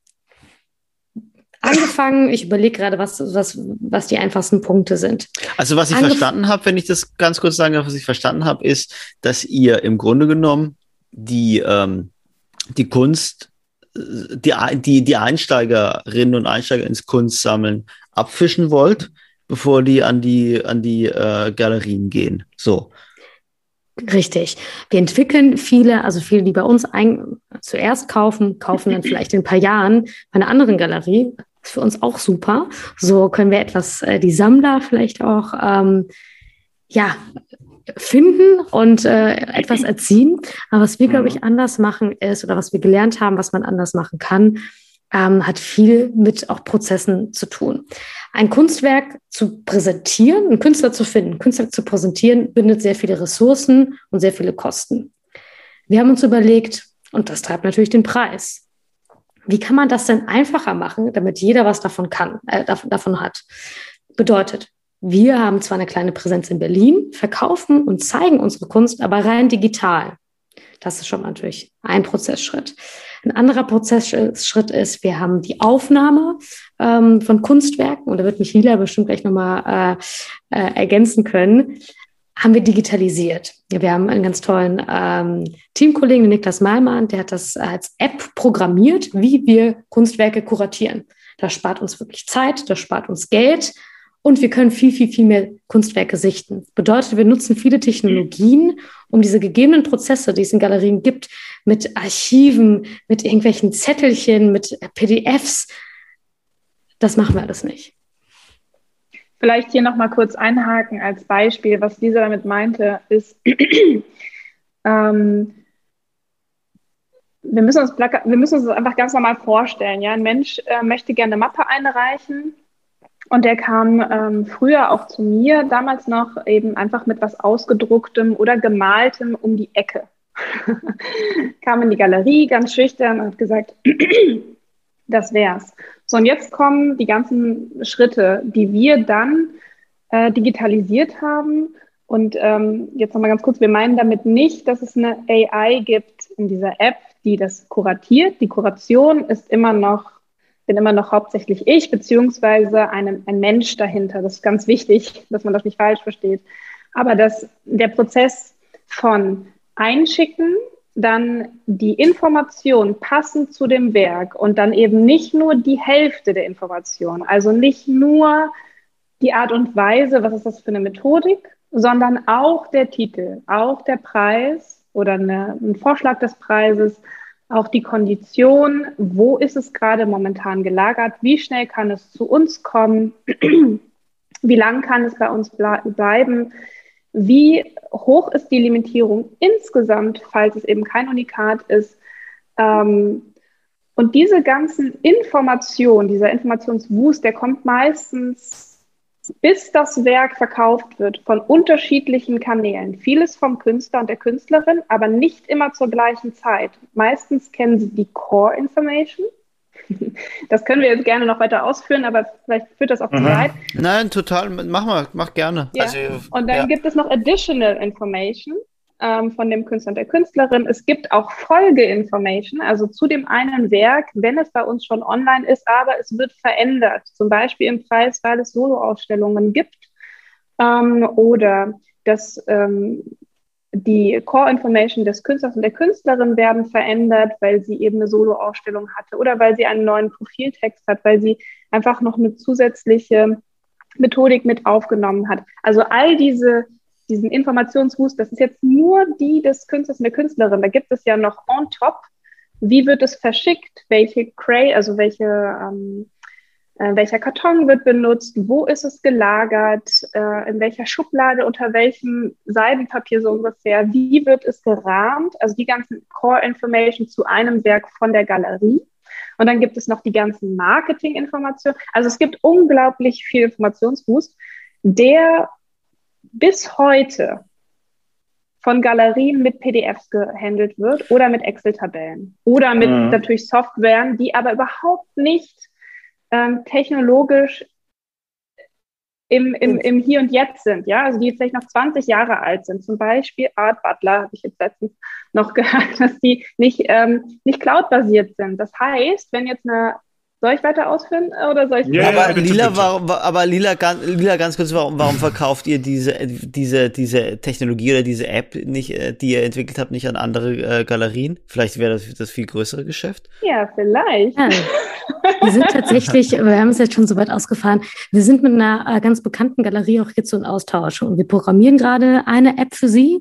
angefangen. Ich überlege gerade, was, was, was die einfachsten Punkte sind. Also was ich Angef verstanden habe, wenn ich das ganz kurz sagen darf, was ich verstanden habe, ist, dass ihr im Grunde genommen die, ähm, die Kunst, die, die, die Einsteigerinnen und Einsteiger ins Kunstsammeln abfischen wollt, bevor die an die, an die äh, Galerien gehen. So. Richtig. Wir entwickeln viele, also viele, die bei uns ein, zuerst kaufen, kaufen dann vielleicht in ein paar Jahren bei einer anderen Galerie, ist für uns auch super. So können wir etwas, äh, die Sammler vielleicht auch, ähm, ja, finden und äh, etwas erziehen. Aber was wir, glaube ich, anders machen ist, oder was wir gelernt haben, was man anders machen kann, ähm, hat viel mit auch Prozessen zu tun. Ein Kunstwerk zu präsentieren, einen Künstler zu finden, Künstler zu präsentieren, bindet sehr viele Ressourcen und sehr viele Kosten. Wir haben uns überlegt, und das treibt natürlich den Preis. Wie kann man das denn einfacher machen, damit jeder was davon kann, äh, davon, davon hat? Bedeutet, wir haben zwar eine kleine Präsenz in Berlin, verkaufen und zeigen unsere Kunst, aber rein digital. Das ist schon natürlich ein Prozessschritt. Ein anderer Prozessschritt ist, wir haben die Aufnahme ähm, von Kunstwerken, und da wird mich Lila bestimmt gleich nochmal äh, äh, ergänzen können haben wir digitalisiert. Wir haben einen ganz tollen ähm, Teamkollegen, Niklas Malmann, der hat das als App programmiert, wie wir Kunstwerke kuratieren. Das spart uns wirklich Zeit, das spart uns Geld und wir können viel, viel, viel mehr Kunstwerke sichten. Bedeutet, wir nutzen viele Technologien, um diese gegebenen Prozesse, die es in Galerien gibt, mit Archiven, mit irgendwelchen Zettelchen, mit PDFs, das machen wir alles nicht. Vielleicht hier nochmal kurz einhaken als Beispiel, was Lisa damit meinte, ist, ähm, wir müssen, uns wir müssen uns das einfach ganz normal vorstellen. Ja? Ein Mensch äh, möchte gerne eine Mappe einreichen und der kam ähm, früher auch zu mir, damals noch eben einfach mit was Ausgedrucktem oder Gemaltem um die Ecke. kam in die Galerie ganz schüchtern und hat gesagt, das wär's. So, und jetzt kommen die ganzen Schritte, die wir dann äh, digitalisiert haben. Und ähm, jetzt nochmal ganz kurz, wir meinen damit nicht, dass es eine AI gibt in dieser App, die das kuratiert. Die Kuration ist immer noch, bin immer noch hauptsächlich ich, beziehungsweise ein, ein Mensch dahinter. Das ist ganz wichtig, dass man das nicht falsch versteht. Aber dass der Prozess von Einschicken, dann die Information passend zu dem Werk und dann eben nicht nur die Hälfte der Information, also nicht nur die Art und Weise, was ist das für eine Methodik, sondern auch der Titel, auch der Preis oder eine, ein Vorschlag des Preises, auch die Kondition, wo ist es gerade momentan gelagert, wie schnell kann es zu uns kommen, wie lang kann es bei uns bleiben, wie hoch ist die Limitierung insgesamt, falls es eben kein Unikat ist. Ähm, und diese ganzen Informationen, dieser Informationswust, der kommt meistens, bis das Werk verkauft wird, von unterschiedlichen Kanälen. Vieles vom Künstler und der Künstlerin, aber nicht immer zur gleichen Zeit. Meistens kennen sie die Core Information Das können wir jetzt gerne noch weiter ausführen, aber vielleicht führt das auch zu mhm. weit. Nein, total. Mach mal, mach gerne. Ja. Also, und dann ja. gibt es noch Additional Information ähm, von dem Künstler und der Künstlerin. Es gibt auch Folge-Information, also zu dem einen Werk, wenn es bei uns schon online ist, aber es wird verändert. Zum Beispiel im Preis, weil es Solo-Ausstellungen gibt ähm, oder das ähm, die Core Information des Künstlers und der Künstlerin werden verändert, weil sie eben eine Solo-Ausstellung hatte oder weil sie einen neuen Profiltext hat, weil sie einfach noch eine zusätzliche Methodik mit aufgenommen hat. Also all diese, diesen Informationswust, das ist jetzt nur die des Künstlers und der Künstlerin. Da gibt es ja noch on top, wie wird es verschickt, welche Cray, also welche ähm, äh, welcher Karton wird benutzt, wo ist es gelagert, äh, in welcher Schublade, unter welchem Seidenpapier so ungefähr, wie wird es gerahmt, also die ganzen Core Information zu einem Werk von der Galerie. Und dann gibt es noch die ganzen Marketing-Informationen. Also es gibt unglaublich viel Informationsboost, der bis heute von Galerien mit PDFs gehandelt wird oder mit Excel-Tabellen oder mit mhm. natürlich Softwaren, die aber überhaupt nicht ähm, technologisch im, im, im Hier und Jetzt sind, ja, also die vielleicht noch 20 Jahre alt sind. Zum Beispiel Art Butler habe ich jetzt letztens noch gehört, dass die nicht, ähm, nicht cloud-basiert sind. Das heißt, wenn jetzt eine soll ich weiter ausführen äh, oder soll ich? Ja, aber, bitte, Lila, bitte. Warum, aber Lila, Lila, ganz kurz, warum, warum verkauft ihr diese, diese, diese Technologie oder diese App nicht, äh, die ihr entwickelt habt, nicht an andere äh, Galerien? Vielleicht wäre das das viel größere Geschäft? Ja, vielleicht. Ja. Wir sind tatsächlich, wir haben es jetzt schon so weit ausgefahren, wir sind mit einer äh, ganz bekannten Galerie auch jetzt so in Austausch und wir programmieren gerade eine App für sie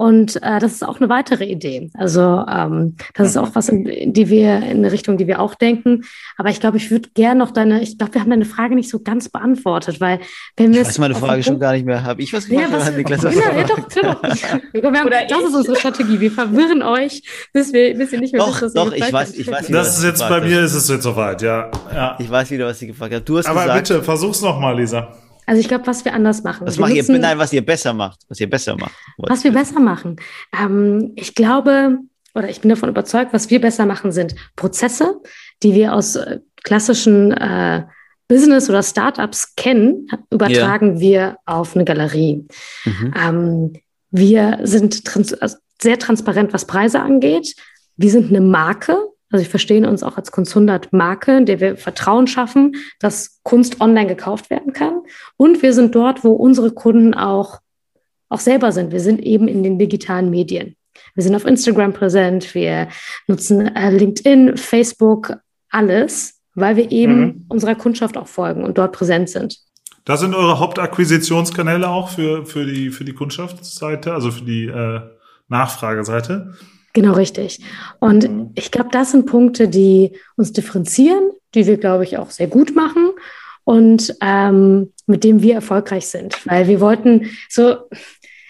und äh, das ist auch eine weitere Idee. Also ähm, das ist auch was, in, die wir in eine Richtung, die wir auch denken. Aber ich glaube, ich würde gerne noch deine, ich glaube, wir haben deine Frage nicht so ganz beantwortet, weil wenn wir ich weiß meine Frage schon gar nicht mehr. Habe ich was gefragt? Ja, was, Niklas, was ja, ja, doch, doch. Wir haben, das ist unsere Strategie. Wir verwirren euch, bis wir, bis ihr nicht mehr doch, wisst, was Doch, ich weiß, ich weiß. Das ist jetzt bei mir, ist es jetzt soweit, ja. ja. Ich weiß wieder, was sie gefragt hat. Du hast Aber gesagt, bitte, versuch's noch mal, Lisa. Also ich glaube, was wir anders machen. Was macht ihr, nein, was ihr besser macht, was ihr besser macht. Was wir besser machen. Ähm, ich glaube, oder ich bin davon überzeugt, was wir besser machen, sind Prozesse, die wir aus äh, klassischen äh, Business oder Startups kennen, übertragen yeah. wir auf eine Galerie. Mhm. Ähm, wir sind trans also sehr transparent, was Preise angeht. Wir sind eine Marke, also wir verstehen uns auch als Kunst 100 Marke, in der wir Vertrauen schaffen, dass Kunst online gekauft werden kann. Und wir sind dort, wo unsere Kunden auch, auch selber sind. Wir sind eben in den digitalen Medien. Wir sind auf Instagram präsent, wir nutzen äh, LinkedIn, Facebook, alles, weil wir eben mhm. unserer Kundschaft auch folgen und dort präsent sind. Das sind eure Hauptakquisitionskanäle auch für, für, die, für die Kundschaftsseite, also für die äh, Nachfrageseite? Genau richtig. Und mhm. ich glaube, das sind Punkte, die uns differenzieren, die wir, glaube ich, auch sehr gut machen. und ähm, mit dem wir erfolgreich sind. Weil wir wollten so,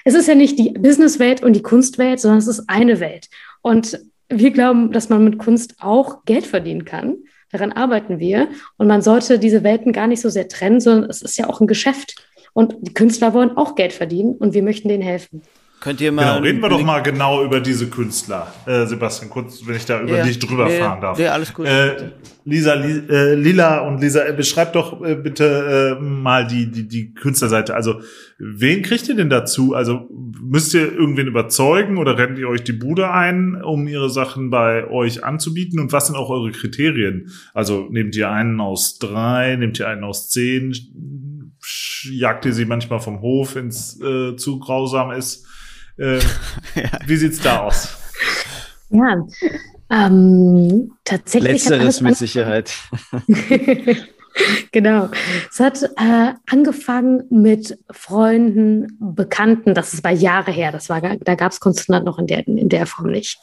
es ist ja nicht die Businesswelt und die Kunstwelt, sondern es ist eine Welt. Und wir glauben, dass man mit Kunst auch Geld verdienen kann. Daran arbeiten wir. Und man sollte diese Welten gar nicht so sehr trennen, sondern es ist ja auch ein Geschäft. Und die Künstler wollen auch Geld verdienen und wir möchten denen helfen. Könnt ihr mal. Genau, reden wir doch mal genau über diese Künstler. Äh, Sebastian, kurz, wenn ich da über ja, dich drüber ja, fahren darf. Ja, alles gut. Äh, Lisa, Li, äh, Lila und Lisa, äh, beschreibt doch äh, bitte äh, mal die, die, die Künstlerseite. Also, wen kriegt ihr denn dazu? Also, müsst ihr irgendwen überzeugen oder rennt ihr euch die Bude ein, um ihre Sachen bei euch anzubieten? Und was sind auch eure Kriterien? Also, nehmt ihr einen aus drei, nehmt ihr einen aus zehn, jagt ihr sie manchmal vom Hof, wenn es äh, zu grausam ist? Äh, ja. Wie sieht's da aus? Ja, ähm, tatsächlich. Letzteres mit Sicherheit. genau. Es hat äh, angefangen mit Freunden, Bekannten. Das ist bei Jahre her. Das war, da gab es Kunstland noch in der, in der Form nicht.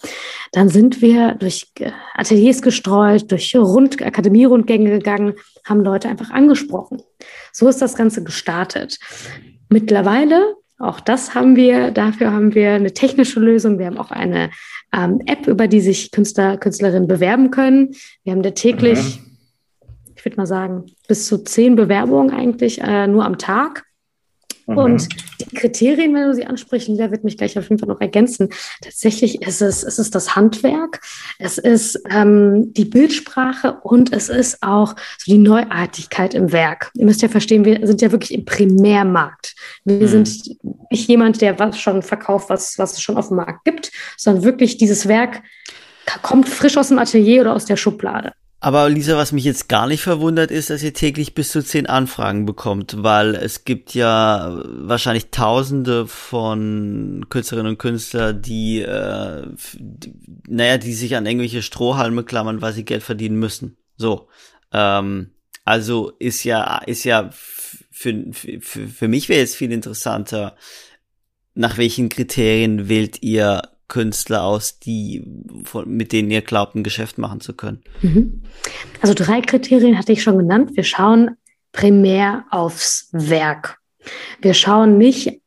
Dann sind wir durch äh, Ateliers gestreut, durch Rund Akademierundgänge gegangen, haben Leute einfach angesprochen. So ist das Ganze gestartet. Mittlerweile auch das haben wir, dafür haben wir eine technische Lösung. Wir haben auch eine ähm, App, über die sich Künstler, Künstlerinnen bewerben können. Wir haben da täglich, mhm. ich würde mal sagen, bis zu zehn Bewerbungen eigentlich äh, nur am Tag. Mhm. Und die Kriterien, wenn du sie ansprichst, Lila wird mich gleich auf jeden Fall noch ergänzen. Tatsächlich ist es, es ist das Handwerk, es ist ähm, die Bildsprache und es ist auch so die Neuartigkeit im Werk. Ihr müsst ja verstehen, wir sind ja wirklich im Primärmarkt. Wir mhm. sind nicht jemand, der was schon verkauft, was, was es schon auf dem Markt gibt, sondern wirklich dieses Werk kommt frisch aus dem Atelier oder aus der Schublade. Aber Lisa, was mich jetzt gar nicht verwundert ist, dass ihr täglich bis zu zehn Anfragen bekommt, weil es gibt ja wahrscheinlich Tausende von Künstlerinnen und Künstlern, die, äh, die naja, die sich an irgendwelche Strohhalme klammern, weil sie Geld verdienen müssen. So, ähm, also ist ja ist ja für für, für mich wäre jetzt viel interessanter, nach welchen Kriterien wählt ihr Künstler aus, die, mit denen ihr glaubt, ein Geschäft machen zu können? Mhm. Also drei Kriterien hatte ich schon genannt. Wir schauen primär aufs Werk. Wir schauen nicht,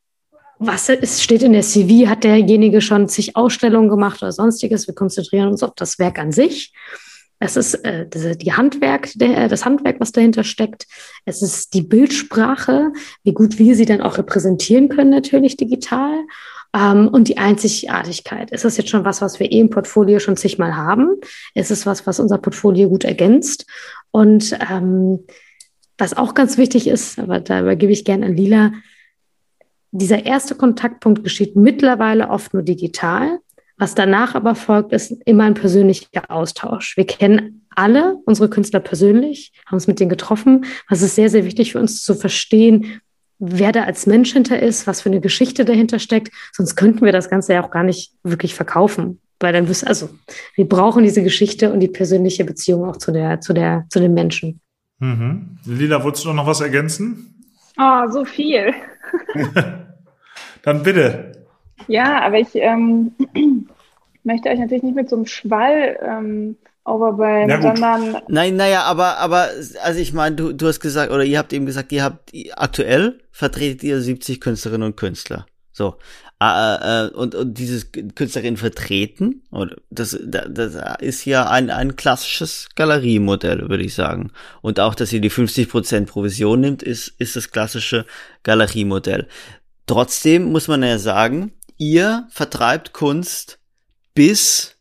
was ist, steht in der CV, hat derjenige schon zig Ausstellungen gemacht oder sonstiges. Wir konzentrieren uns auf das Werk an sich. Es ist äh, die Handwerk, der, das Handwerk, was dahinter steckt. Es ist die Bildsprache, wie gut wir sie dann auch repräsentieren können, natürlich digital. Ähm, und die Einzigartigkeit. Ist das jetzt schon was, was wir eh im Portfolio schon zigmal haben? Ist es was, was unser Portfolio gut ergänzt? Und ähm, was auch ganz wichtig ist, aber da übergebe ich gerne an Lila, dieser erste Kontaktpunkt geschieht mittlerweile oft nur digital. Was danach aber folgt, ist immer ein persönlicher Austausch. Wir kennen alle unsere Künstler persönlich, haben uns mit denen getroffen. Was ist sehr, sehr wichtig für uns zu verstehen, wer da als Mensch hinter ist, was für eine Geschichte dahinter steckt. Sonst könnten wir das Ganze ja auch gar nicht wirklich verkaufen. Weil dann wirst also, wir brauchen diese Geschichte und die persönliche Beziehung auch zu der, zu der, zu den Menschen. Mhm. Lila, wolltest du noch was ergänzen? Oh, so viel. dann bitte. Ja, aber ich ähm, möchte euch natürlich nicht mit so einem Schwall ähm, Overwhelm, ja, sondern. Nein, naja, aber, aber, also ich meine, du, du hast gesagt, oder ihr habt eben gesagt, ihr habt aktuell vertretet ihr 70 Künstlerinnen und Künstler. So. Äh, äh, und, und dieses Künstlerin vertreten, oder das, das ist ja ein, ein klassisches Galeriemodell, würde ich sagen. Und auch, dass ihr die 50% Provision nimmt, ist, ist das klassische Galeriemodell. Trotzdem muss man ja sagen, ihr vertreibt Kunst bis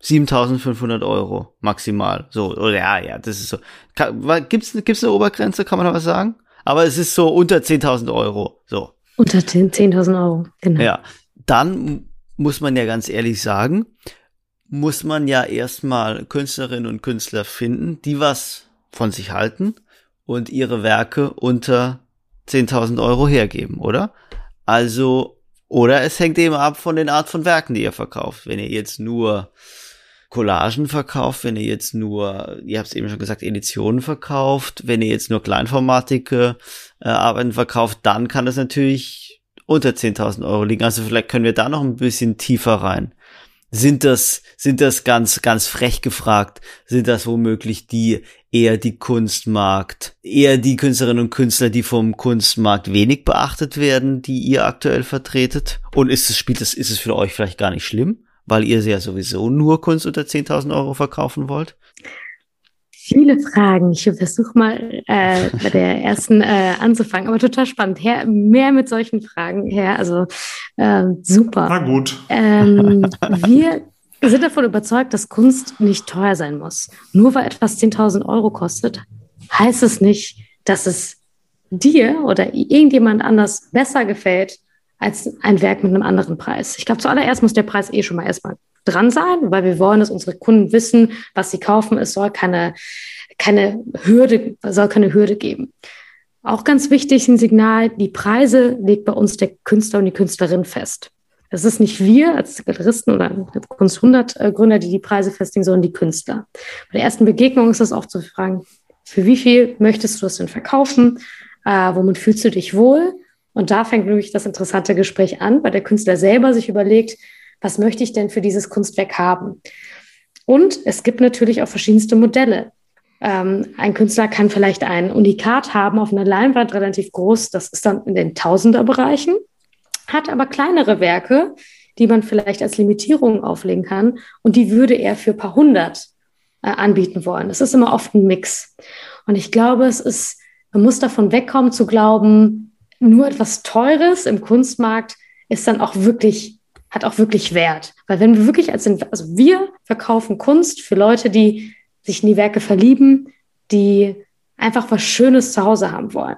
7500 Euro maximal. So, oder ja, ja, das ist so. Gibt's, gibt's eine Obergrenze, kann man da was sagen? Aber es ist so unter 10.000 Euro. So. Unter 10.000 Euro, genau. Ja. Dann muss man ja ganz ehrlich sagen, muss man ja erstmal Künstlerinnen und Künstler finden, die was von sich halten und ihre Werke unter 10.000 Euro hergeben, oder? Also, oder es hängt eben ab von den Art von Werken, die ihr verkauft. Wenn ihr jetzt nur Collagen verkauft, wenn ihr jetzt nur, ihr habt es eben schon gesagt, Editionen verkauft, wenn ihr jetzt nur kleinformatige äh, Arbeiten verkauft, dann kann das natürlich unter 10.000 Euro liegen. Also vielleicht können wir da noch ein bisschen tiefer rein. Sind das, sind das ganz, ganz frech gefragt, sind das womöglich die eher die Kunstmarkt, eher die Künstlerinnen und Künstler, die vom Kunstmarkt wenig beachtet werden, die ihr aktuell vertretet? Und ist es, spielt es, ist es für euch vielleicht gar nicht schlimm, weil ihr ja sowieso nur Kunst unter 10.000 Euro verkaufen wollt? Viele Fragen. Ich versuche mal äh, bei der ersten äh, anzufangen, aber total spannend. Her, mehr mit solchen Fragen her. Also äh, super. Na gut. Ähm, wir sind davon überzeugt, dass Kunst nicht teuer sein muss. Nur weil etwas 10.000 Euro kostet, heißt es nicht, dass es dir oder irgendjemand anders besser gefällt als ein Werk mit einem anderen Preis. Ich glaube, zuallererst muss der Preis eh schon mal erstmal dran sein, weil wir wollen, dass unsere Kunden wissen, was sie kaufen. Es soll keine, keine Hürde, soll keine Hürde geben. Auch ganz wichtig ein Signal, die Preise legt bei uns der Künstler und die Künstlerin fest. Es ist nicht wir als Galeristen oder Kunst 100 äh, Gründer, die die Preise festlegen, sondern die Künstler. Bei der ersten Begegnung ist es auch zu fragen, für wie viel möchtest du es denn verkaufen? Äh, womit fühlst du dich wohl? Und da fängt nämlich das interessante Gespräch an, weil der Künstler selber sich überlegt, was möchte ich denn für dieses Kunstwerk haben? Und es gibt natürlich auch verschiedenste Modelle. Ähm, ein Künstler kann vielleicht ein Unikat haben auf einer Leinwand relativ groß, das ist dann in den Tausenderbereichen, hat aber kleinere Werke, die man vielleicht als Limitierung auflegen kann und die würde er für ein paar hundert äh, anbieten wollen. Das ist immer oft ein Mix. Und ich glaube, es ist, man muss davon wegkommen zu glauben, nur etwas Teures im Kunstmarkt ist dann auch wirklich hat auch wirklich Wert. Weil wenn wir wirklich als, also wir verkaufen Kunst für Leute, die sich in die Werke verlieben, die einfach was Schönes zu Hause haben wollen.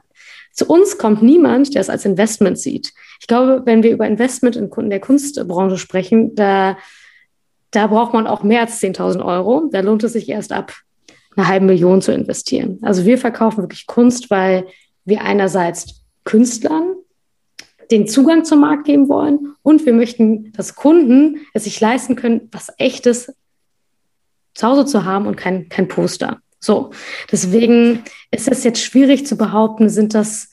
Zu uns kommt niemand, der es als Investment sieht. Ich glaube, wenn wir über Investment in der Kunstbranche sprechen, da, da braucht man auch mehr als 10.000 Euro. Da lohnt es sich erst ab einer halben Million zu investieren. Also wir verkaufen wirklich Kunst, weil wir einerseits Künstlern den Zugang zum Markt geben wollen und wir möchten, dass Kunden es sich leisten können, was echtes zu Hause zu haben und kein, kein Poster. So, deswegen ist es jetzt schwierig zu behaupten, sind das,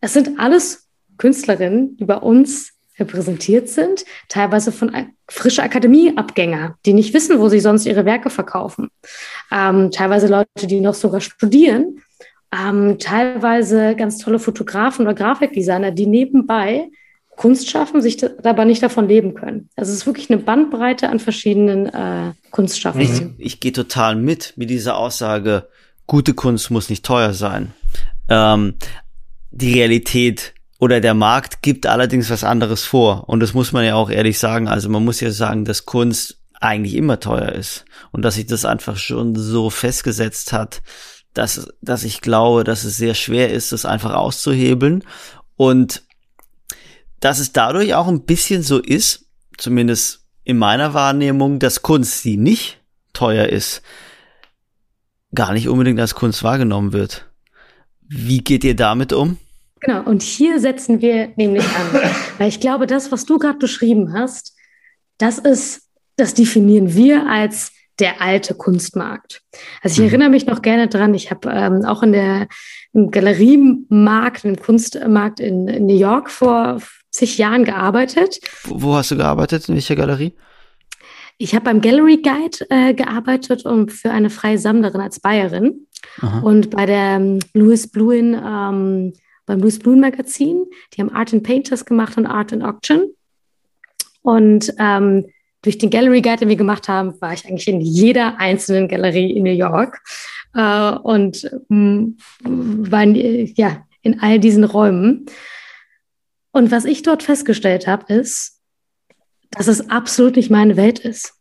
es sind alles Künstlerinnen, die bei uns repräsentiert sind, teilweise von frische Akademieabgänger, die nicht wissen, wo sie sonst ihre Werke verkaufen. Ähm, teilweise Leute, die noch sogar studieren ähm, teilweise ganz tolle Fotografen oder Grafikdesigner, die nebenbei Kunst schaffen, sich dabei nicht davon leben können. Also es ist wirklich eine Bandbreite an verschiedenen äh, Kunstschaffen. Ich, ich gehe total mit mit dieser Aussage, gute Kunst muss nicht teuer sein. Ähm, die Realität oder der Markt gibt allerdings was anderes vor. Und das muss man ja auch ehrlich sagen. Also man muss ja sagen, dass Kunst eigentlich immer teuer ist. Und dass sich das einfach schon so festgesetzt hat, dass, dass ich glaube, dass es sehr schwer ist, das einfach auszuhebeln und dass es dadurch auch ein bisschen so ist, zumindest in meiner Wahrnehmung, dass Kunst, die nicht teuer ist, gar nicht unbedingt als Kunst wahrgenommen wird. Wie geht ihr damit um? Genau, und hier setzen wir nämlich an. Weil ich glaube, das, was du gerade beschrieben hast, das ist, das definieren wir als der alte Kunstmarkt. Also ich mhm. erinnere mich noch gerne dran, ich habe ähm, auch in der im Galeriemarkt, im Kunstmarkt in, in, New York vor zig Jahren gearbeitet. Wo, wo hast du gearbeitet? In welcher Galerie? Ich habe beim Gallery Guide äh, gearbeitet und für eine freie Sammlerin als Bayerin. Aha. Und bei der ähm, Louis Bluin, ähm, beim Louis Bluin Magazin, die haben Art and Painters gemacht und Art and Auction. Und ähm, durch den Gallery Guide, den wir gemacht haben, war ich eigentlich in jeder einzelnen Galerie in New York äh, und mh, mm, war in, ja, in all diesen Räumen. Und was ich dort festgestellt habe, ist, dass es absolut nicht meine Welt ist.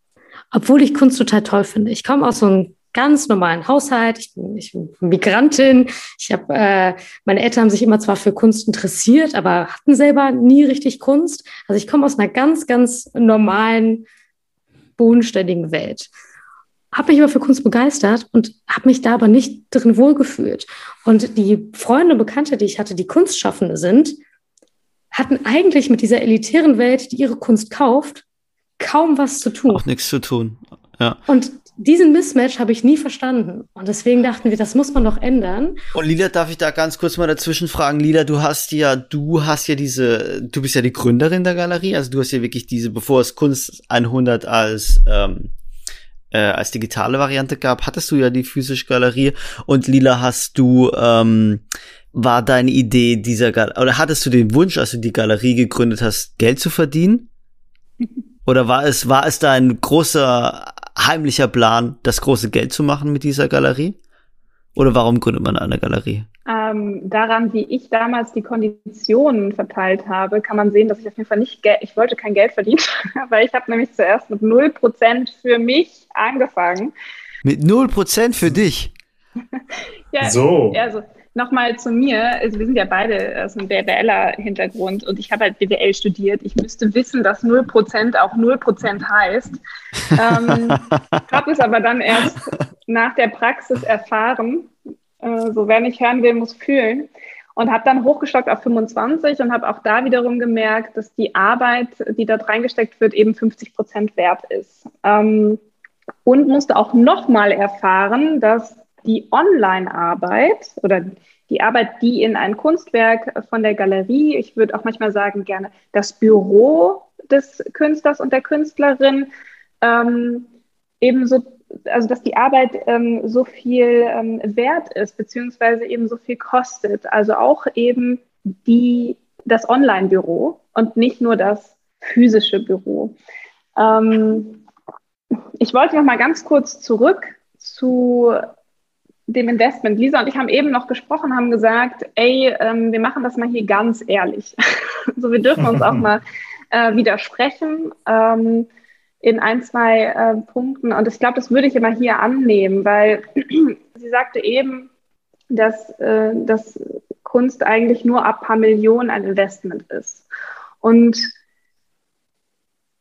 Obwohl ich Kunst total toll finde. Ich komme aus so einem ganz normalen Haushalt. Ich bin, ich bin Migrantin. Ich habe, äh, meine Eltern haben sich immer zwar für Kunst interessiert, aber hatten selber nie richtig Kunst. Also ich komme aus einer ganz, ganz normalen, bodenständigen Welt. Habe mich aber für Kunst begeistert und habe mich da aber nicht drin wohlgefühlt. Und die Freunde und Bekannte, die ich hatte, die Kunstschaffende sind, hatten eigentlich mit dieser elitären Welt, die ihre Kunst kauft, kaum was zu tun. Auch nichts zu tun. Ja. Und diesen Mismatch habe ich nie verstanden. Und deswegen dachten wir, das muss man doch ändern. Und Lila, darf ich da ganz kurz mal dazwischen fragen? Lila, du hast ja, du hast ja diese, du bist ja die Gründerin der Galerie, also du hast ja wirklich diese, bevor es Kunst 100 als ähm, äh, als digitale Variante gab, hattest du ja die physische Galerie und Lila hast du ähm, war deine Idee dieser Gal oder hattest du den Wunsch, als du die Galerie gegründet hast, Geld zu verdienen? Oder war es war es da ein großer heimlicher Plan, das große Geld zu machen mit dieser Galerie? Oder warum gründet man eine Galerie? Ähm, daran, wie ich damals die Konditionen verteilt habe, kann man sehen, dass ich auf jeden Fall nicht Geld, ich wollte kein Geld verdienen, weil ich habe nämlich zuerst mit 0% für mich angefangen. Mit 0% für dich? ja, so. Also, nochmal zu mir. Also wir sind ja beide aus einem BWLer-Hintergrund und ich habe halt BWL studiert. Ich müsste wissen, dass 0% auch 0% heißt. ähm, habe es aber dann erst nach der Praxis erfahren. Äh, so wer nicht hören will, muss fühlen. Und habe dann hochgestockt auf 25 und habe auch da wiederum gemerkt, dass die Arbeit, die dort reingesteckt wird, eben 50 Prozent wert ist. Ähm, und musste auch nochmal erfahren, dass die Online-Arbeit oder die Arbeit, die in ein Kunstwerk von der Galerie, ich würde auch manchmal sagen gerne das Büro des Künstlers und der Künstlerin, ähm, ebenso, also dass die Arbeit ähm, so viel ähm, wert ist, beziehungsweise eben so viel kostet. Also auch eben die, das Online-Büro und nicht nur das physische Büro. Ähm, ich wollte noch mal ganz kurz zurück zu dem Investment. Lisa und ich haben eben noch gesprochen, haben gesagt, ey, ähm, wir machen das mal hier ganz ehrlich. so, wir dürfen uns auch mal äh, widersprechen ähm, in ein, zwei äh, Punkten. Und ich glaube, das würde ich immer hier annehmen, weil sie sagte eben, dass, äh, dass Kunst eigentlich nur ab paar Millionen ein Investment ist. Und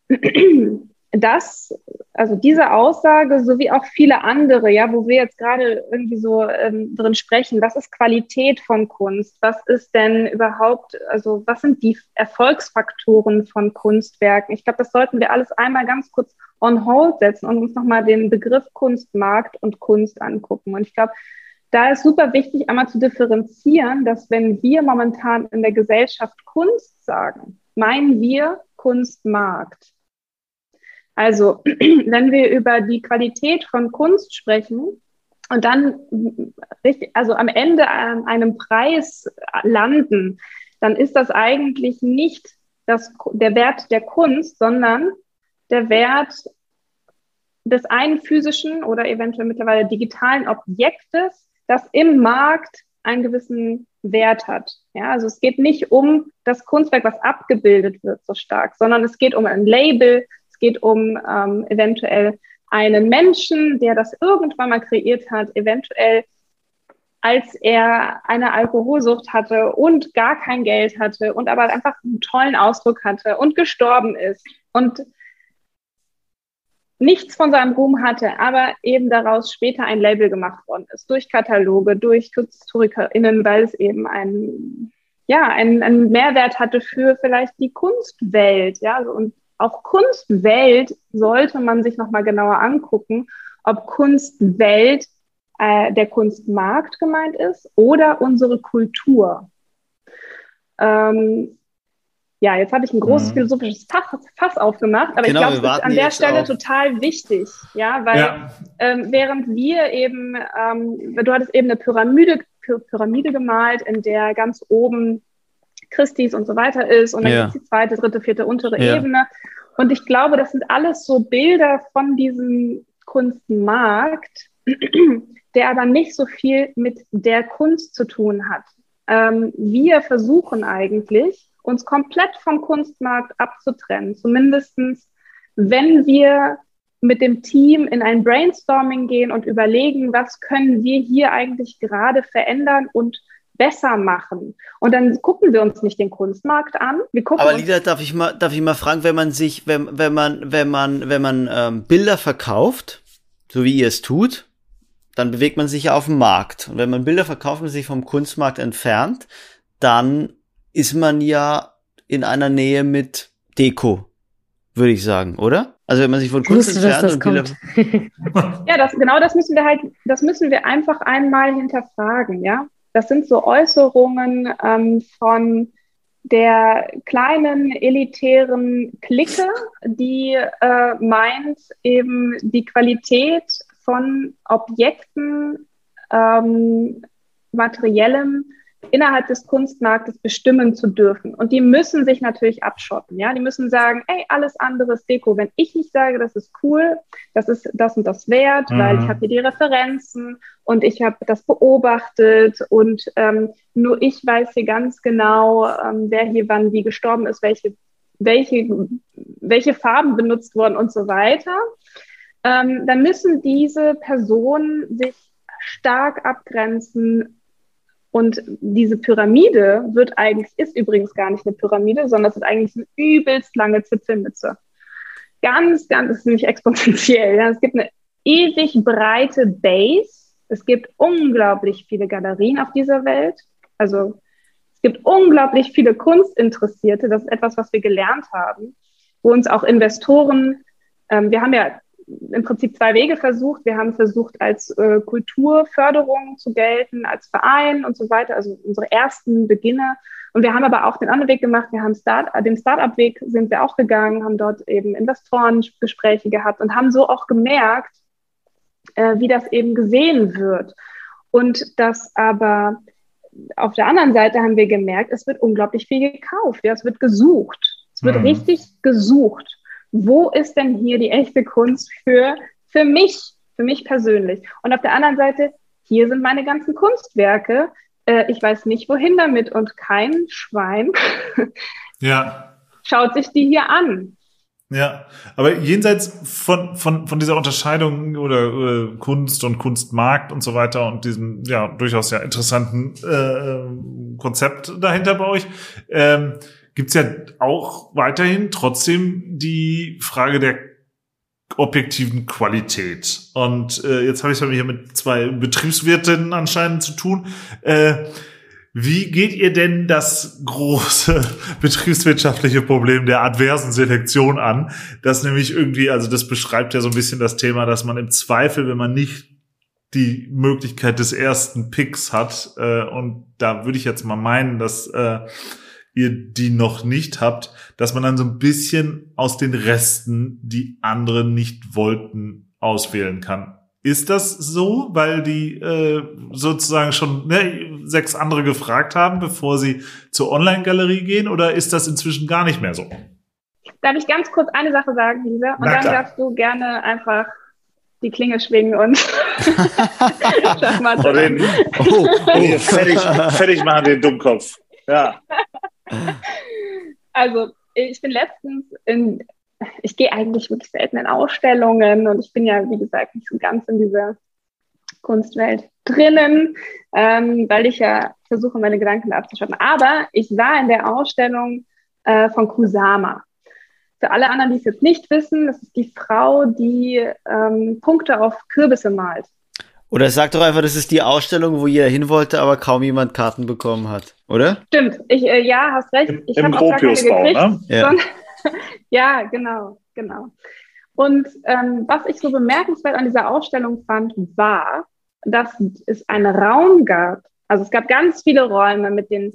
das, also diese Aussage sowie auch viele andere, ja, wo wir jetzt gerade irgendwie so ähm, drin sprechen, was ist Qualität von Kunst? Was ist denn überhaupt, also was sind die Erfolgsfaktoren von Kunstwerken? Ich glaube, das sollten wir alles einmal ganz kurz on hold setzen und uns nochmal den Begriff Kunstmarkt und Kunst angucken. Und ich glaube, da ist super wichtig, einmal zu differenzieren, dass wenn wir momentan in der Gesellschaft Kunst sagen, meinen wir Kunstmarkt. Also, wenn wir über die Qualität von Kunst sprechen und dann also am Ende an einem Preis landen, dann ist das eigentlich nicht das, der Wert der Kunst, sondern der Wert des einen physischen oder eventuell mittlerweile digitalen Objektes, das im Markt einen gewissen Wert hat. Ja, also es geht nicht um das Kunstwerk, was abgebildet wird, so stark, sondern es geht um ein Label, geht um ähm, eventuell einen Menschen, der das irgendwann mal kreiert hat, eventuell als er eine Alkoholsucht hatte und gar kein Geld hatte und aber einfach einen tollen Ausdruck hatte und gestorben ist und nichts von seinem Ruhm hatte, aber eben daraus später ein Label gemacht worden ist, durch Kataloge, durch KünstlerInnen, weil es eben ein, ja, einen, einen Mehrwert hatte für vielleicht die Kunstwelt, ja, und auch Kunstwelt sollte man sich nochmal genauer angucken, ob Kunstwelt äh, der Kunstmarkt gemeint ist oder unsere Kultur. Ähm, ja, jetzt habe ich ein großes mhm. philosophisches Fass, aufgemacht, aber genau, ich glaube, es ist an der Stelle auf. total wichtig, ja, weil ja. Ähm, während wir eben, ähm, du hattest eben eine Pyramide, Pyramide gemalt, in der ganz oben Christis und so weiter ist und dann ja. gibt es die zweite, dritte, vierte, untere ja. Ebene. Und ich glaube, das sind alles so Bilder von diesem Kunstmarkt, der aber nicht so viel mit der Kunst zu tun hat. Ähm, wir versuchen eigentlich, uns komplett vom Kunstmarkt abzutrennen, zumindestens wenn wir mit dem Team in ein Brainstorming gehen und überlegen, was können wir hier eigentlich gerade verändern und besser machen. Und dann gucken wir uns nicht den Kunstmarkt an. Wir gucken Aber Lida, darf ich mal, darf ich mal fragen, wenn man sich, wenn, wenn man, wenn man, wenn man ähm, Bilder verkauft, so wie ihr es tut, dann bewegt man sich ja auf dem Markt. Und wenn man Bilder verkauft und sich vom Kunstmarkt entfernt, dann ist man ja in einer Nähe mit Deko, würde ich sagen, oder? Also wenn man sich von Kunst entfernt und Bilder. ja, das, genau das müssen wir halt, das müssen wir einfach einmal hinterfragen, ja. Das sind so Äußerungen ähm, von der kleinen elitären Clique, die äh, meint, eben die Qualität von Objekten, ähm, materiellem innerhalb des Kunstmarktes bestimmen zu dürfen. Und die müssen sich natürlich abschotten. Ja, die müssen sagen, ey, alles andere ist Deko. Wenn ich nicht sage, das ist cool, das ist das und das wert, mhm. weil ich habe hier die Referenzen und ich habe das beobachtet und ähm, nur ich weiß hier ganz genau, ähm, wer hier wann wie gestorben ist, welche, welche, welche Farben benutzt wurden und so weiter. Ähm, dann müssen diese Personen sich stark abgrenzen und diese Pyramide wird eigentlich, ist übrigens gar nicht eine Pyramide, sondern es ist eigentlich eine übelst lange Zipfelmütze. Ganz, ganz, das ist nämlich exponentiell. Ja. Es gibt eine ewig breite Base. Es gibt unglaublich viele Galerien auf dieser Welt. Also es gibt unglaublich viele Kunstinteressierte. Das ist etwas, was wir gelernt haben, wo uns auch Investoren, ähm, wir haben ja im Prinzip zwei Wege versucht. Wir haben versucht, als äh, Kulturförderung zu gelten, als Verein und so weiter, also unsere ersten Beginne. Und wir haben aber auch den anderen Weg gemacht. Wir haben Start, den Start-up-Weg sind wir auch gegangen, haben dort eben Investorengespräche gehabt und haben so auch gemerkt, äh, wie das eben gesehen wird. Und das aber auf der anderen Seite haben wir gemerkt, es wird unglaublich viel gekauft. Ja, es wird gesucht. Es wird mhm. richtig gesucht wo ist denn hier die echte Kunst für, für mich, für mich persönlich? Und auf der anderen Seite, hier sind meine ganzen Kunstwerke. Äh, ich weiß nicht, wohin damit und kein Schwein ja. schaut sich die hier an. Ja, aber jenseits von, von, von dieser Unterscheidung oder, oder Kunst und Kunstmarkt und so weiter und diesem ja durchaus ja interessanten äh, Konzept dahinter bei euch, ähm, gibt's ja auch weiterhin trotzdem die Frage der objektiven Qualität. Und äh, jetzt habe ich es hier mit zwei Betriebswirtinnen anscheinend zu tun. Äh, wie geht ihr denn das große betriebswirtschaftliche Problem der adversen Selektion an? Das nämlich irgendwie, also das beschreibt ja so ein bisschen das Thema, dass man im Zweifel, wenn man nicht die Möglichkeit des ersten Picks hat, äh, und da würde ich jetzt mal meinen, dass äh, ihr die noch nicht habt, dass man dann so ein bisschen aus den Resten, die andere nicht wollten, auswählen kann. Ist das so, weil die äh, sozusagen schon ne, sechs andere gefragt haben, bevor sie zur Online-Galerie gehen, oder ist das inzwischen gar nicht mehr so? Darf ich ganz kurz eine Sache sagen, Lisa? Und Na dann klar. darfst du gerne einfach die Klinge schwingen und Schachmatte. Oh, den, oh, oh. fertig, fertig machen den Dummkopf. Ja. Also, ich bin letztens in, ich gehe eigentlich wirklich selten in Ausstellungen und ich bin ja, wie gesagt, nicht so ganz in dieser Kunstwelt drinnen, ähm, weil ich ja versuche, meine Gedanken abzuschatten. Aber ich war in der Ausstellung äh, von Kusama. Für alle anderen, die es jetzt nicht wissen, das ist die Frau, die ähm, Punkte auf Kürbisse malt. Oder sag doch einfach, das ist die Ausstellung, wo ihr hin wollte, aber kaum jemand Karten bekommen hat, oder? Stimmt. Ich, äh, ja, hast recht. Ich Im Gropiusbau, ne? Ja. ja, genau, genau. Und ähm, was ich so bemerkenswert an dieser Ausstellung fand, war, dass es einen Raum gab. Also es gab ganz viele Räume mit den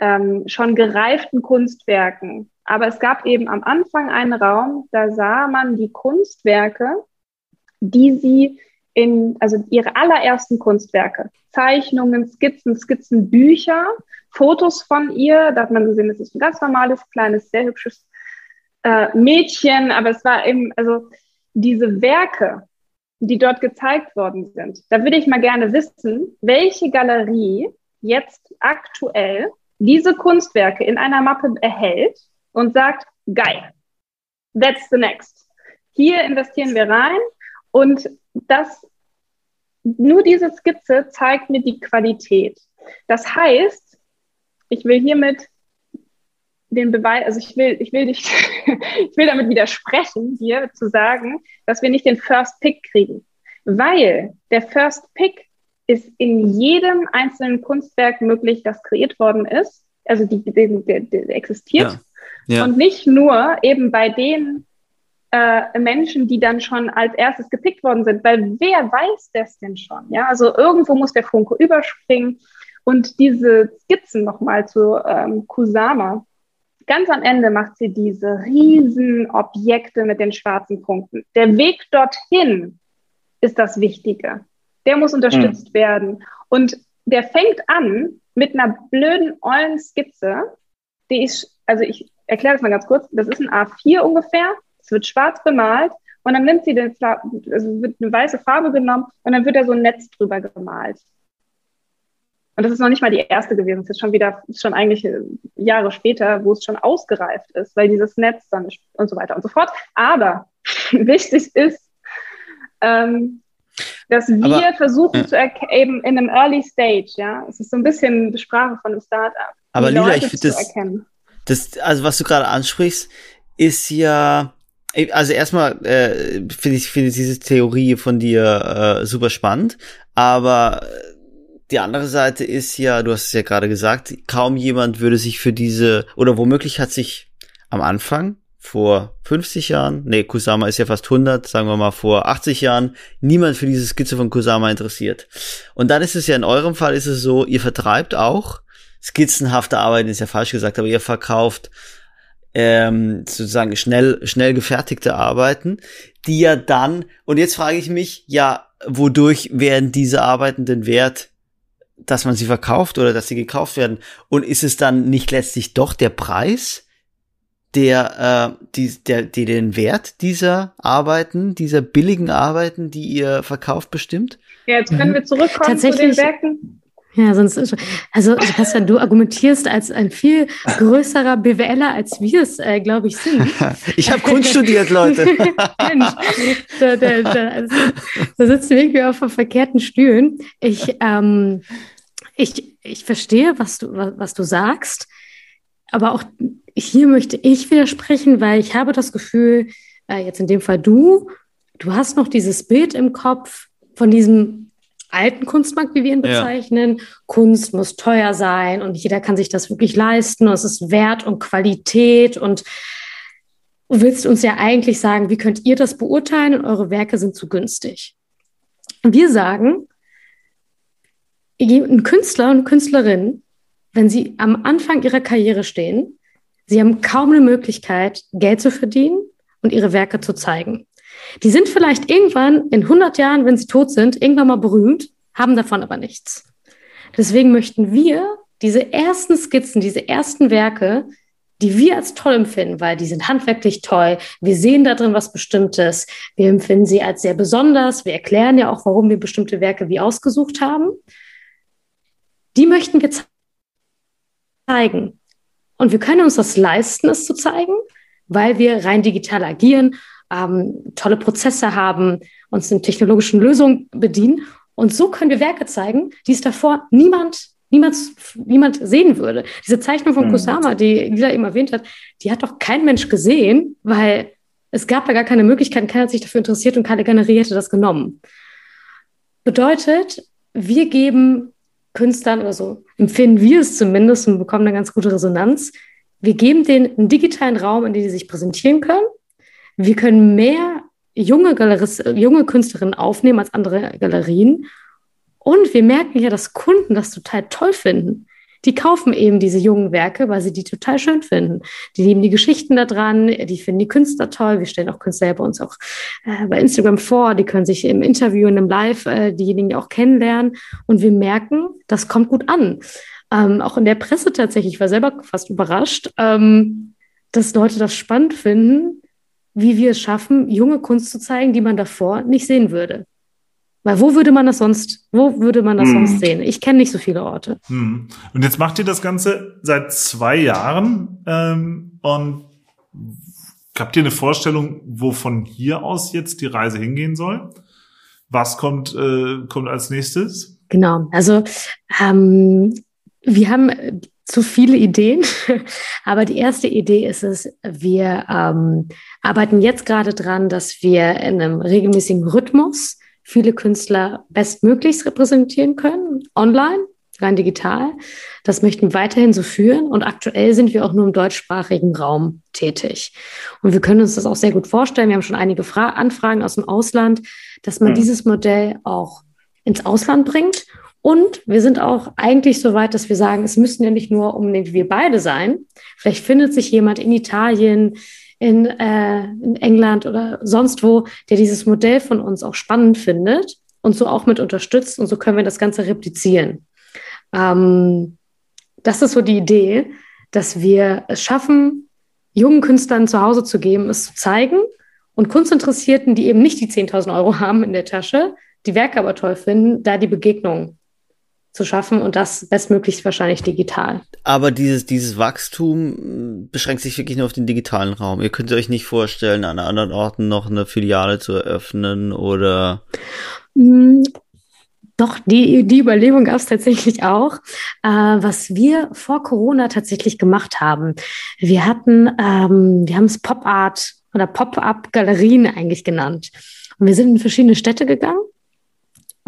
ähm, schon gereiften Kunstwerken. Aber es gab eben am Anfang einen Raum, da sah man die Kunstwerke, die sie in, also ihre allerersten Kunstwerke, Zeichnungen, Skizzen, Skizzenbücher, Fotos von ihr. Da hat man gesehen, das ist ein ganz normales, kleines, sehr hübsches äh, Mädchen, aber es war eben, also diese Werke, die dort gezeigt worden sind, da würde ich mal gerne wissen, welche Galerie jetzt aktuell diese Kunstwerke in einer Mappe erhält und sagt, geil, that's the next. Hier investieren wir rein und das, nur diese Skizze zeigt mir die Qualität. Das heißt, ich will hiermit den Beweis, also ich will, ich will dich, ich will damit widersprechen, hier zu sagen, dass wir nicht den First Pick kriegen. Weil der First Pick ist in jedem einzelnen Kunstwerk möglich, das kreiert worden ist. Also die, die, die, die existiert. Ja. Ja. Und nicht nur eben bei den äh, Menschen, die dann schon als erstes gepickt worden sind, weil wer weiß das denn schon? Ja, also irgendwo muss der Funke überspringen. Und diese Skizzen nochmal zu ähm, Kusama, ganz am Ende macht sie diese riesen Objekte mit den schwarzen Punkten. Der Weg dorthin ist das Wichtige. Der muss unterstützt mhm. werden. Und der fängt an mit einer blöden, ollen Skizze, die ist, also ich erkläre das mal ganz kurz, das ist ein A4 ungefähr, es wird schwarz bemalt und dann nimmt sie den, also wird eine weiße Farbe genommen und dann wird da so ein Netz drüber gemalt. Und das ist noch nicht mal die erste gewesen. Es ist schon wieder, ist schon eigentlich äh, Jahre später, wo es schon ausgereift ist, weil dieses Netz dann und so weiter und so fort. Aber wichtig ist, ähm, dass wir aber, versuchen ja. zu eben in einem Early Stage, ja, es ist so ein bisschen die Sprache von einem Startup. Aber Lila, ich finde das, das, also was du gerade ansprichst, ist ja, also erstmal äh, finde ich, finde diese Theorie von dir äh, super spannend, aber die andere Seite ist ja, du hast es ja gerade gesagt, kaum jemand würde sich für diese, oder womöglich hat sich am Anfang, vor 50 Jahren, nee, Kusama ist ja fast 100, sagen wir mal vor 80 Jahren, niemand für diese Skizze von Kusama interessiert. Und dann ist es ja in eurem Fall ist es so, ihr vertreibt auch skizzenhafte Arbeiten, ist ja falsch gesagt, aber ihr verkauft ähm, sozusagen schnell, schnell gefertigte Arbeiten, die ja dann, und jetzt frage ich mich, ja, wodurch werden diese Arbeiten denn wert, dass man sie verkauft oder dass sie gekauft werden? Und ist es dann nicht letztlich doch der Preis, der, äh, die, der, die den Wert dieser Arbeiten, dieser billigen Arbeiten, die ihr verkauft, bestimmt? Ja, jetzt können mhm. wir zurückkommen zu den Werken. Ja, sonst ist also Sebastian, du argumentierst als ein viel größerer BWLer, als wir es, äh, glaube ich, sind. ich habe Kunst studiert, Leute. Mensch, da, da, da, also, da sitzen wir irgendwie auf verkehrten Stühlen. Ich, ähm, ich, ich verstehe, was du, was du sagst, aber auch hier möchte ich widersprechen, weil ich habe das Gefühl, äh, jetzt in dem Fall du, du hast noch dieses Bild im Kopf von diesem alten Kunstmarkt, wie wir ihn bezeichnen. Ja. Kunst muss teuer sein und jeder kann sich das wirklich leisten und es ist Wert und Qualität und du willst uns ja eigentlich sagen, wie könnt ihr das beurteilen und eure Werke sind zu günstig. Wir sagen, ein Künstler und Künstlerin, wenn sie am Anfang ihrer Karriere stehen, sie haben kaum eine Möglichkeit, Geld zu verdienen und ihre Werke zu zeigen. Die sind vielleicht irgendwann in 100 Jahren, wenn sie tot sind, irgendwann mal berühmt, haben davon aber nichts. Deswegen möchten wir diese ersten Skizzen, diese ersten Werke, die wir als toll empfinden, weil die sind handwerklich toll. Wir sehen da drin was Bestimmtes. Wir empfinden sie als sehr besonders. Wir erklären ja auch, warum wir bestimmte Werke wie ausgesucht haben. Die möchten wir zeigen. Und wir können uns das leisten, es zu zeigen, weil wir rein digital agieren ähm, tolle Prozesse haben, uns in technologischen Lösungen bedienen. Und so können wir Werke zeigen, die es davor niemand, niemand, niemand sehen würde. Diese Zeichnung von mhm. Kusama, die Lila eben erwähnt hat, die hat doch kein Mensch gesehen, weil es gab da gar keine Möglichkeit, keiner hat sich dafür interessiert und keine Galerie hätte das genommen. Bedeutet, wir geben Künstlern oder so, empfinden wir es zumindest und bekommen eine ganz gute Resonanz. Wir geben denen einen digitalen Raum, in dem sie sich präsentieren können wir können mehr junge, Galeris junge Künstlerinnen aufnehmen als andere Galerien. Und wir merken ja, dass Kunden das total toll finden. Die kaufen eben diese jungen Werke, weil sie die total schön finden. Die nehmen die Geschichten da dran, die finden die Künstler toll. Wir stellen auch Künstler bei uns auch äh, bei Instagram vor. Die können sich im Interview und im Live äh, diejenigen auch kennenlernen. Und wir merken, das kommt gut an. Ähm, auch in der Presse tatsächlich, ich war selber fast überrascht, ähm, dass Leute das spannend finden, wie wir es schaffen, junge Kunst zu zeigen, die man davor nicht sehen würde. Weil wo würde man das sonst, wo würde man das hm. sonst sehen? Ich kenne nicht so viele Orte. Hm. Und jetzt macht ihr das Ganze seit zwei Jahren ähm, und habt ihr eine Vorstellung, wo von hier aus jetzt die Reise hingehen soll? Was kommt, äh, kommt als nächstes? Genau, also ähm, wir haben zu viele Ideen. Aber die erste Idee ist es, wir ähm, arbeiten jetzt gerade dran, dass wir in einem regelmäßigen Rhythmus viele Künstler bestmöglichst repräsentieren können, online, rein digital. Das möchten wir weiterhin so führen. Und aktuell sind wir auch nur im deutschsprachigen Raum tätig. Und wir können uns das auch sehr gut vorstellen. Wir haben schon einige Fra Anfragen aus dem Ausland, dass man mhm. dieses Modell auch ins Ausland bringt Und wir sind auch eigentlich so weit, dass wir sagen, es müssten ja nicht nur unbedingt wir beide sein. Vielleicht findet sich jemand in Italien, in, äh, in England oder sonst wo, der dieses Modell von uns auch spannend findet und so auch mit unterstützt. Und so können wir das Ganze replizieren. Ähm, das ist so die Idee, dass wir es schaffen, jungen Künstlern zu Hause zu geben, es zu zeigen und Kunstinteressierten, die eben nicht die 10.000 Euro haben in der Tasche, die Werke aber toll finden, da die Begegnung zu schaffen und das bestmöglichst wahrscheinlich digital. Aber dieses, dieses Wachstum beschränkt sich wirklich nur auf den digitalen Raum. Ihr könnt euch nicht vorstellen, an anderen Orten noch eine Filiale zu eröffnen oder? Mm, doch, die, die Überlegung gab es tatsächlich auch. Äh, was wir vor Corona tatsächlich gemacht haben, wir hatten, ähm, wir haben es Pop-Art oder Pop-Up-Galerien eigentlich genannt. Und wir sind in verschiedene Städte gegangen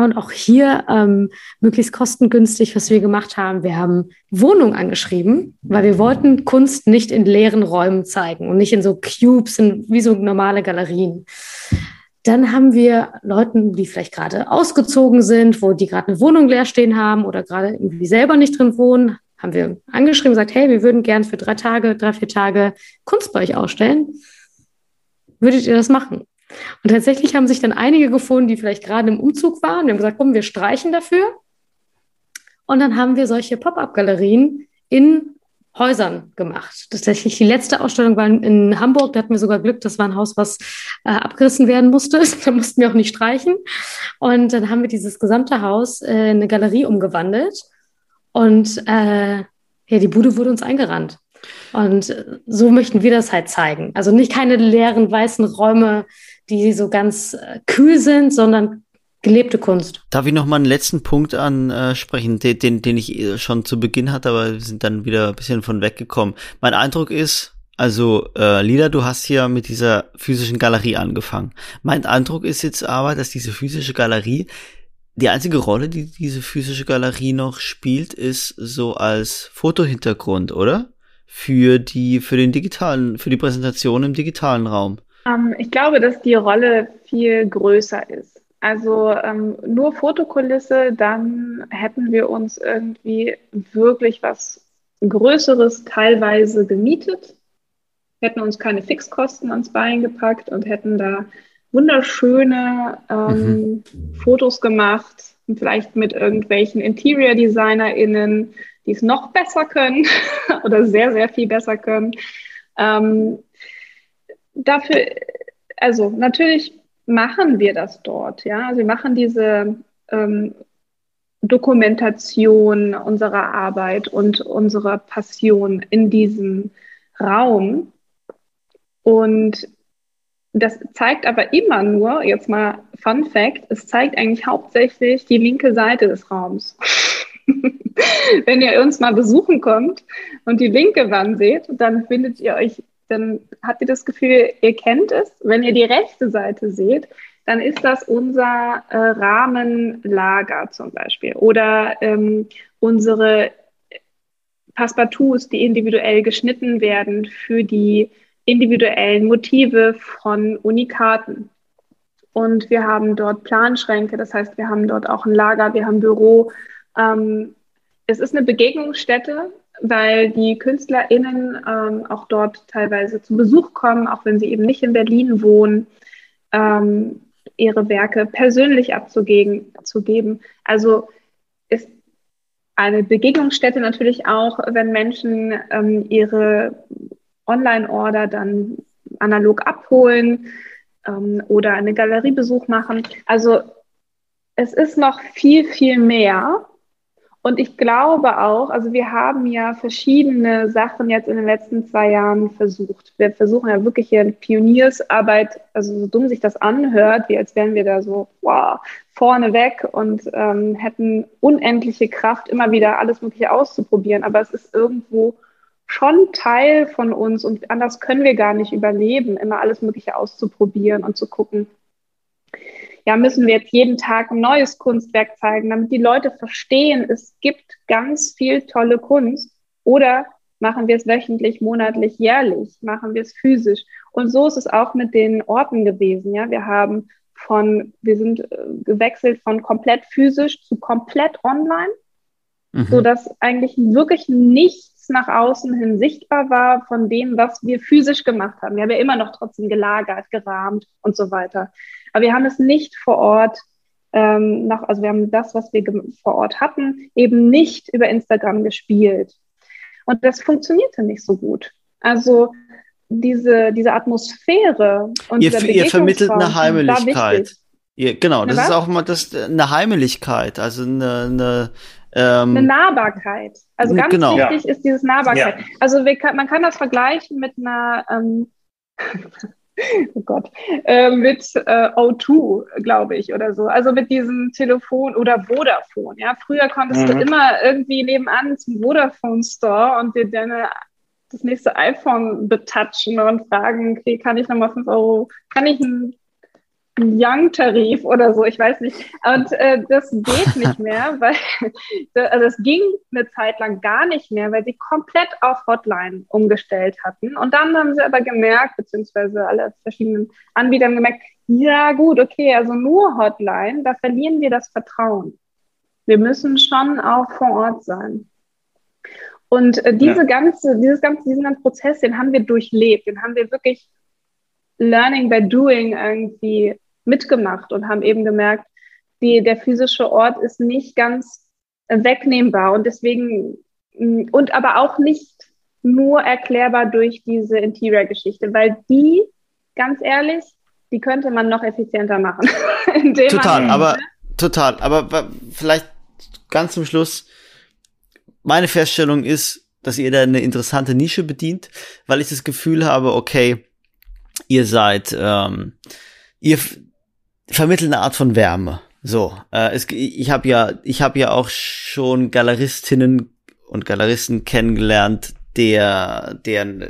und auch hier ähm, möglichst kostengünstig, was wir gemacht haben. Wir haben Wohnungen angeschrieben, weil wir wollten Kunst nicht in leeren Räumen zeigen und nicht in so Cubes, in, wie so normale Galerien. Dann haben wir Leuten, die vielleicht gerade ausgezogen sind, wo die gerade eine Wohnung leer stehen haben oder gerade irgendwie selber nicht drin wohnen, haben wir angeschrieben, gesagt, hey, wir würden gern für drei Tage, drei, vier Tage Kunst bei euch ausstellen. Würdet ihr das machen? Und tatsächlich haben sich dann einige gefunden, die vielleicht gerade im Umzug waren. Wir haben gesagt, komm, wir streichen dafür. Und dann haben wir solche Pop-up-Galerien in Häusern gemacht. Tatsächlich die letzte Ausstellung war in, Hamburg. Da hatten wir sogar Glück, das war ein Haus, was äh, abgerissen werden musste. da mussten wir auch nicht streichen. Und dann haben wir dieses gesamte Haus äh, in eine Galerie umgewandelt. Und äh, ja, die Bude wurde uns eingerannt. Und so möchten wir das halt zeigen. Also nicht keine leeren weißen Räume, die so ganz äh, kühl sind, sondern gelebte Kunst. Darf ich noch mal einen letzten Punkt ansprechen, den, den, den ich äh, schon zu Beginn hatte, aber wir sind dann wieder ein bisschen von weggekommen. Mein Eindruck ist, also äh, Lila, du hast hier mit dieser physischen Galerie angefangen. Mein Eindruck ist jetzt aber, dass diese physische Galerie die einzige Rolle, die diese physische Galerie noch spielt, ist so als Fotohintergrund, oder? Für die, für den digitalen, für die Präsentation im digitalen Raum. Ähm, ich glaube, dass die Rolle viel größer ist. Also ähm, nur Fotokulisse, dann hätten wir uns irgendwie wirklich was Größeres teilweise gemietet, hätten uns keine Fixkosten ans Bein gepackt und hätten da wunderschöne ähm, mhm. Fotos gemacht, vielleicht mit irgendwelchen Interior-DesignerInnen, die es noch besser können oder sehr, sehr viel besser können. Ähm, dafür, also natürlich machen wir das dort, ja. Also wir machen diese ähm, Dokumentation unserer Arbeit und unserer Passion in diesem Raum. Und das zeigt aber immer nur, jetzt mal Fun Fact, es zeigt eigentlich hauptsächlich die linke Seite des Raums. Wenn ihr uns mal besuchen kommt und die linke Wand seht, dann findet ihr euch dann habt ihr das Gefühl, ihr kennt es. Wenn ihr die rechte Seite seht, dann ist das unser äh, Rahmenlager zum Beispiel oder ähm, unsere Passepartouts, die individuell geschnitten werden für die individuellen Motive von Unikaten. Und wir haben dort Planschränke, das heißt, wir haben dort auch ein Lager, wir haben Büro. Ähm, es ist eine Begegnungsstätte weil die KünstlerInnen ähm, auch dort teilweise zu Besuch kommen, auch wenn sie eben nicht in Berlin wohnen, ähm, ihre Werke persönlich abzugeben. Also ist eine Begegnungsstätte natürlich auch, wenn Menschen ähm, ihre Online-Order dann analog abholen ähm, oder einen Galeriebesuch machen. Also es ist noch viel, viel mehr. Und ich glaube auch, also wir haben ja verschiedene Sachen jetzt in den letzten zwei Jahren versucht. Wir versuchen ja wirklich hier Pioniersarbeit, also so dumm sich das anhört, wie als wären wir da so wow, vorne weg und ähm, hätten unendliche Kraft, immer wieder alles Mögliche auszuprobieren. Aber es ist irgendwo schon Teil von uns und anders können wir gar nicht überleben, immer alles Mögliche auszuprobieren und zu gucken, ja, müssen wir jetzt jeden Tag ein neues Kunstwerk zeigen, damit die Leute verstehen, es gibt ganz viel tolle Kunst. Oder machen wir es wöchentlich, monatlich, jährlich, machen wir es physisch. Und so ist es auch mit den Orten gewesen. Ja, wir haben von, wir sind äh, gewechselt von komplett physisch zu komplett online, mhm. so dass eigentlich wirklich nichts nach außen hin sichtbar war von dem, was wir physisch gemacht haben. Wir haben ja immer noch trotzdem gelagert, gerahmt und so weiter. Aber wir haben es nicht vor Ort ähm, nach, also wir haben das, was wir vor Ort hatten, eben nicht über Instagram gespielt. Und das funktionierte nicht so gut. Also diese, diese Atmosphäre und ihr, ihr vermittelt eine Heimeligkeit. Ihr, genau, das ist auch mal das, eine Heimeligkeit, also eine, eine, ähm, eine Nahbarkeit. Also ganz genau. wichtig ja. ist dieses Nahbarkeit. Ja. Also kann, man kann das vergleichen mit einer ähm, oh Gott, äh, mit äh, O2, glaube ich, oder so. Also mit diesem Telefon oder Vodafone. Ja, früher konntest mhm. du immer irgendwie nebenan zum Vodafone Store und dir deine das nächste iPhone betatschen und fragen, okay, kann ich nochmal 5 Euro, kann ich ein Young-Tarif oder so, ich weiß nicht. Und äh, das geht nicht mehr, weil also das ging eine Zeit lang gar nicht mehr, weil sie komplett auf Hotline umgestellt hatten. Und dann haben sie aber gemerkt, beziehungsweise alle verschiedenen Anbieter haben gemerkt, ja gut, okay, also nur Hotline, da verlieren wir das Vertrauen. Wir müssen schon auch vor Ort sein. Und äh, diese ja. ganze, dieses ganze, diesen ganzen Prozess, den haben wir durchlebt, den haben wir wirklich Learning by Doing irgendwie mitgemacht und haben eben gemerkt, die, der physische Ort ist nicht ganz wegnehmbar und deswegen, mm, und aber auch nicht nur erklärbar durch diese Interior-Geschichte, weil die, ganz ehrlich, die könnte man noch effizienter machen. total, man, aber, total, aber vielleicht ganz zum Schluss, meine Feststellung ist, dass ihr da eine interessante Nische bedient, weil ich das Gefühl habe, okay, ihr seid, ähm, ihr vermittelt eine Art von Wärme. So, äh, es, ich habe ja, ich habe ja auch schon Galeristinnen und Galeristen kennengelernt, der, deren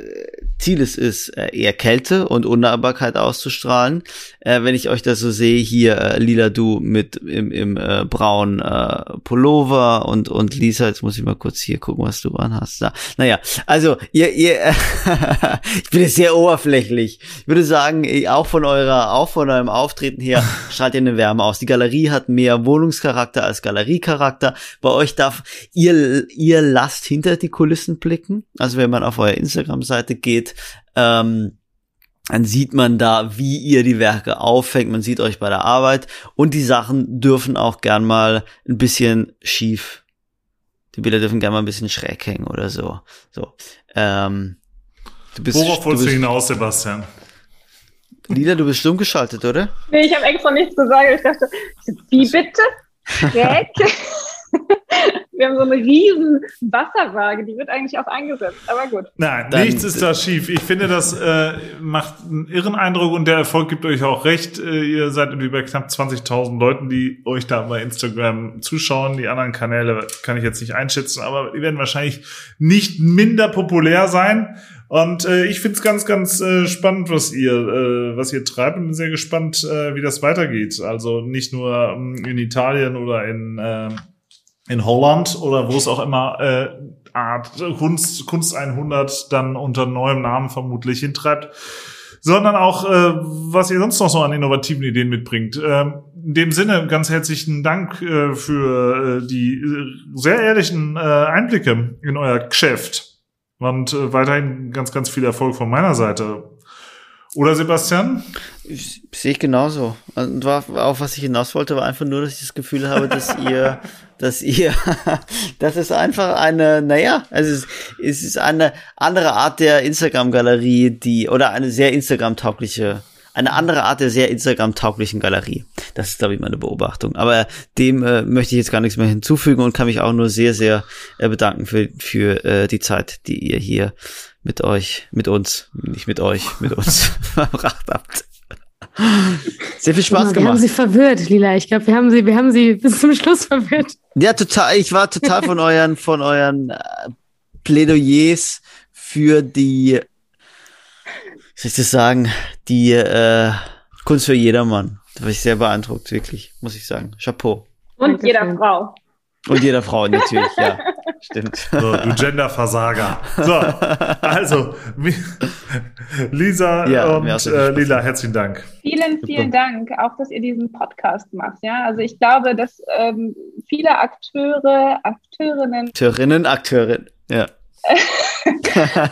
Ziel es ist, äh, eher Kälte und Unnahbarkeit auszustrahlen. Äh, wenn ich euch das so sehe, hier äh, Lila Du mit im, im äh, braunen äh, Pullover und, und Lisa, jetzt muss ich mal kurz hier gucken, was du anhast. Da. Naja, also ihr, ihr ich bin jetzt sehr oberflächlich. Ich würde sagen, auch von eurer, auch von eurem Auftreten her strahlt ihr eine Wärme aus. Die Galerie hat mehr Wohnungscharakter als Galeriecharakter. Bei euch darf ihr, ihr lasst hinter die Kulissen blicken. Also wenn man auf eure Instagram-Seite geht, ähm, dann sieht man da, wie ihr die Werke auffängt. Man sieht euch bei der Arbeit und die Sachen dürfen auch gern mal ein bisschen schief. Die Bilder dürfen gern mal ein bisschen schräg hängen oder so. So. Ähm, du bist, Worauf wolltest du hinaus, Sebastian? Lila, du bist stumm geschaltet, oder? Nee, ich habe extra nichts gesagt. Ich dachte, wie bitte? Schräg? Wir haben so eine riesen Wasserwaage, die wird eigentlich auch eingesetzt, aber gut. Nein, Dann nichts ist da schief. Ich finde, das äh, macht einen irren Eindruck und der Erfolg gibt euch auch recht. Äh, ihr seid irgendwie bei knapp 20.000 Leuten, die euch da bei Instagram zuschauen. Die anderen Kanäle kann ich jetzt nicht einschätzen, aber die werden wahrscheinlich nicht minder populär sein. Und äh, ich find's ganz, ganz äh, spannend, was ihr, äh, was ihr treibt und bin sehr gespannt, äh, wie das weitergeht. Also nicht nur ähm, in Italien oder in äh, in Holland oder wo es auch immer äh, Art Kunst, Kunst 100 dann unter neuem Namen vermutlich hintreibt, sondern auch, äh, was ihr sonst noch so an innovativen Ideen mitbringt. Ähm, in dem Sinne ganz herzlichen Dank äh, für äh, die äh, sehr ehrlichen äh, Einblicke in euer Geschäft und äh, weiterhin ganz, ganz viel Erfolg von meiner Seite. Oder Sebastian? Ich, sehe ich genauso. Und war, auch was ich hinaus wollte, war einfach nur, dass ich das Gefühl habe, dass ihr, dass ihr, das ist einfach eine, naja, also es, es ist eine andere Art der Instagram-Galerie, die, oder eine sehr Instagram-taugliche, eine andere Art der sehr Instagram-tauglichen Galerie. Das ist, glaube ich, meine Beobachtung. Aber dem äh, möchte ich jetzt gar nichts mehr hinzufügen und kann mich auch nur sehr, sehr äh, bedanken für, für äh, die Zeit, die ihr hier mit euch, mit uns, nicht mit euch, mit uns verbracht habt. Sehr viel Spaß wir gemacht. Wir haben sie verwirrt, Lila. Ich glaube, wir haben sie, wir haben sie bis zum Schluss verwirrt. Ja, total. Ich war total von euren, von euren äh, Plädoyers für die, soll ich das sagen, die äh, Kunst für jedermann. Da war ich sehr beeindruckt, wirklich, muss ich sagen. Chapeau. Und jeder Frau. Und jeder Frau natürlich, ja. Stimmt. So, du Genderversager. So, also, Lisa Ja, und äh, Lila, herzlichen Dank. Vielen, vielen Dank, auch dass ihr diesen Podcast macht. Ja, also ich glaube, dass ähm, viele Akteure, Akteurinnen Akteurinnen, Akteurin. Ja.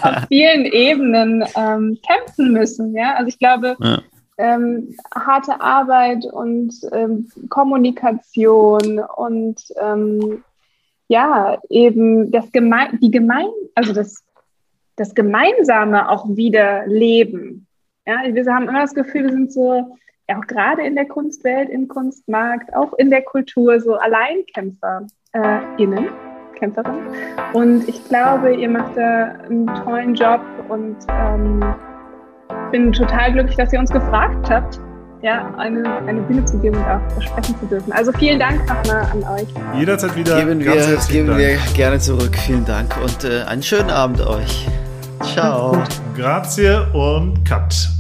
auf vielen Ebenen ähm, kämpfen müssen. Ja, also ich glaube, Ja. Ähm, harte Arbeit und ähm, Kommunikation und ähm, ja, eben das Gemein, die Gemein, also das, das Gemeinsame auch wieder leben. Ja, wir haben immer das Gefühl, wir sind so, ja, auch gerade in der Kunstwelt, im Kunstmarkt, auch in der Kultur, so Alleinkämpfer äh, innen. Und ich glaube, ihr macht da einen tollen Job und ähm, bin total glücklich, dass ihr uns gefragt habt, ja, eine, eine Bühne zu geben und auch sprechen zu dürfen. Also vielen Dank nochmal an euch. Jederzeit wieder. Geben wir, geben Dank. wir gerne zurück. Vielen Dank und äh, einen schönen Abend euch. Ciao. Grazie und Cut.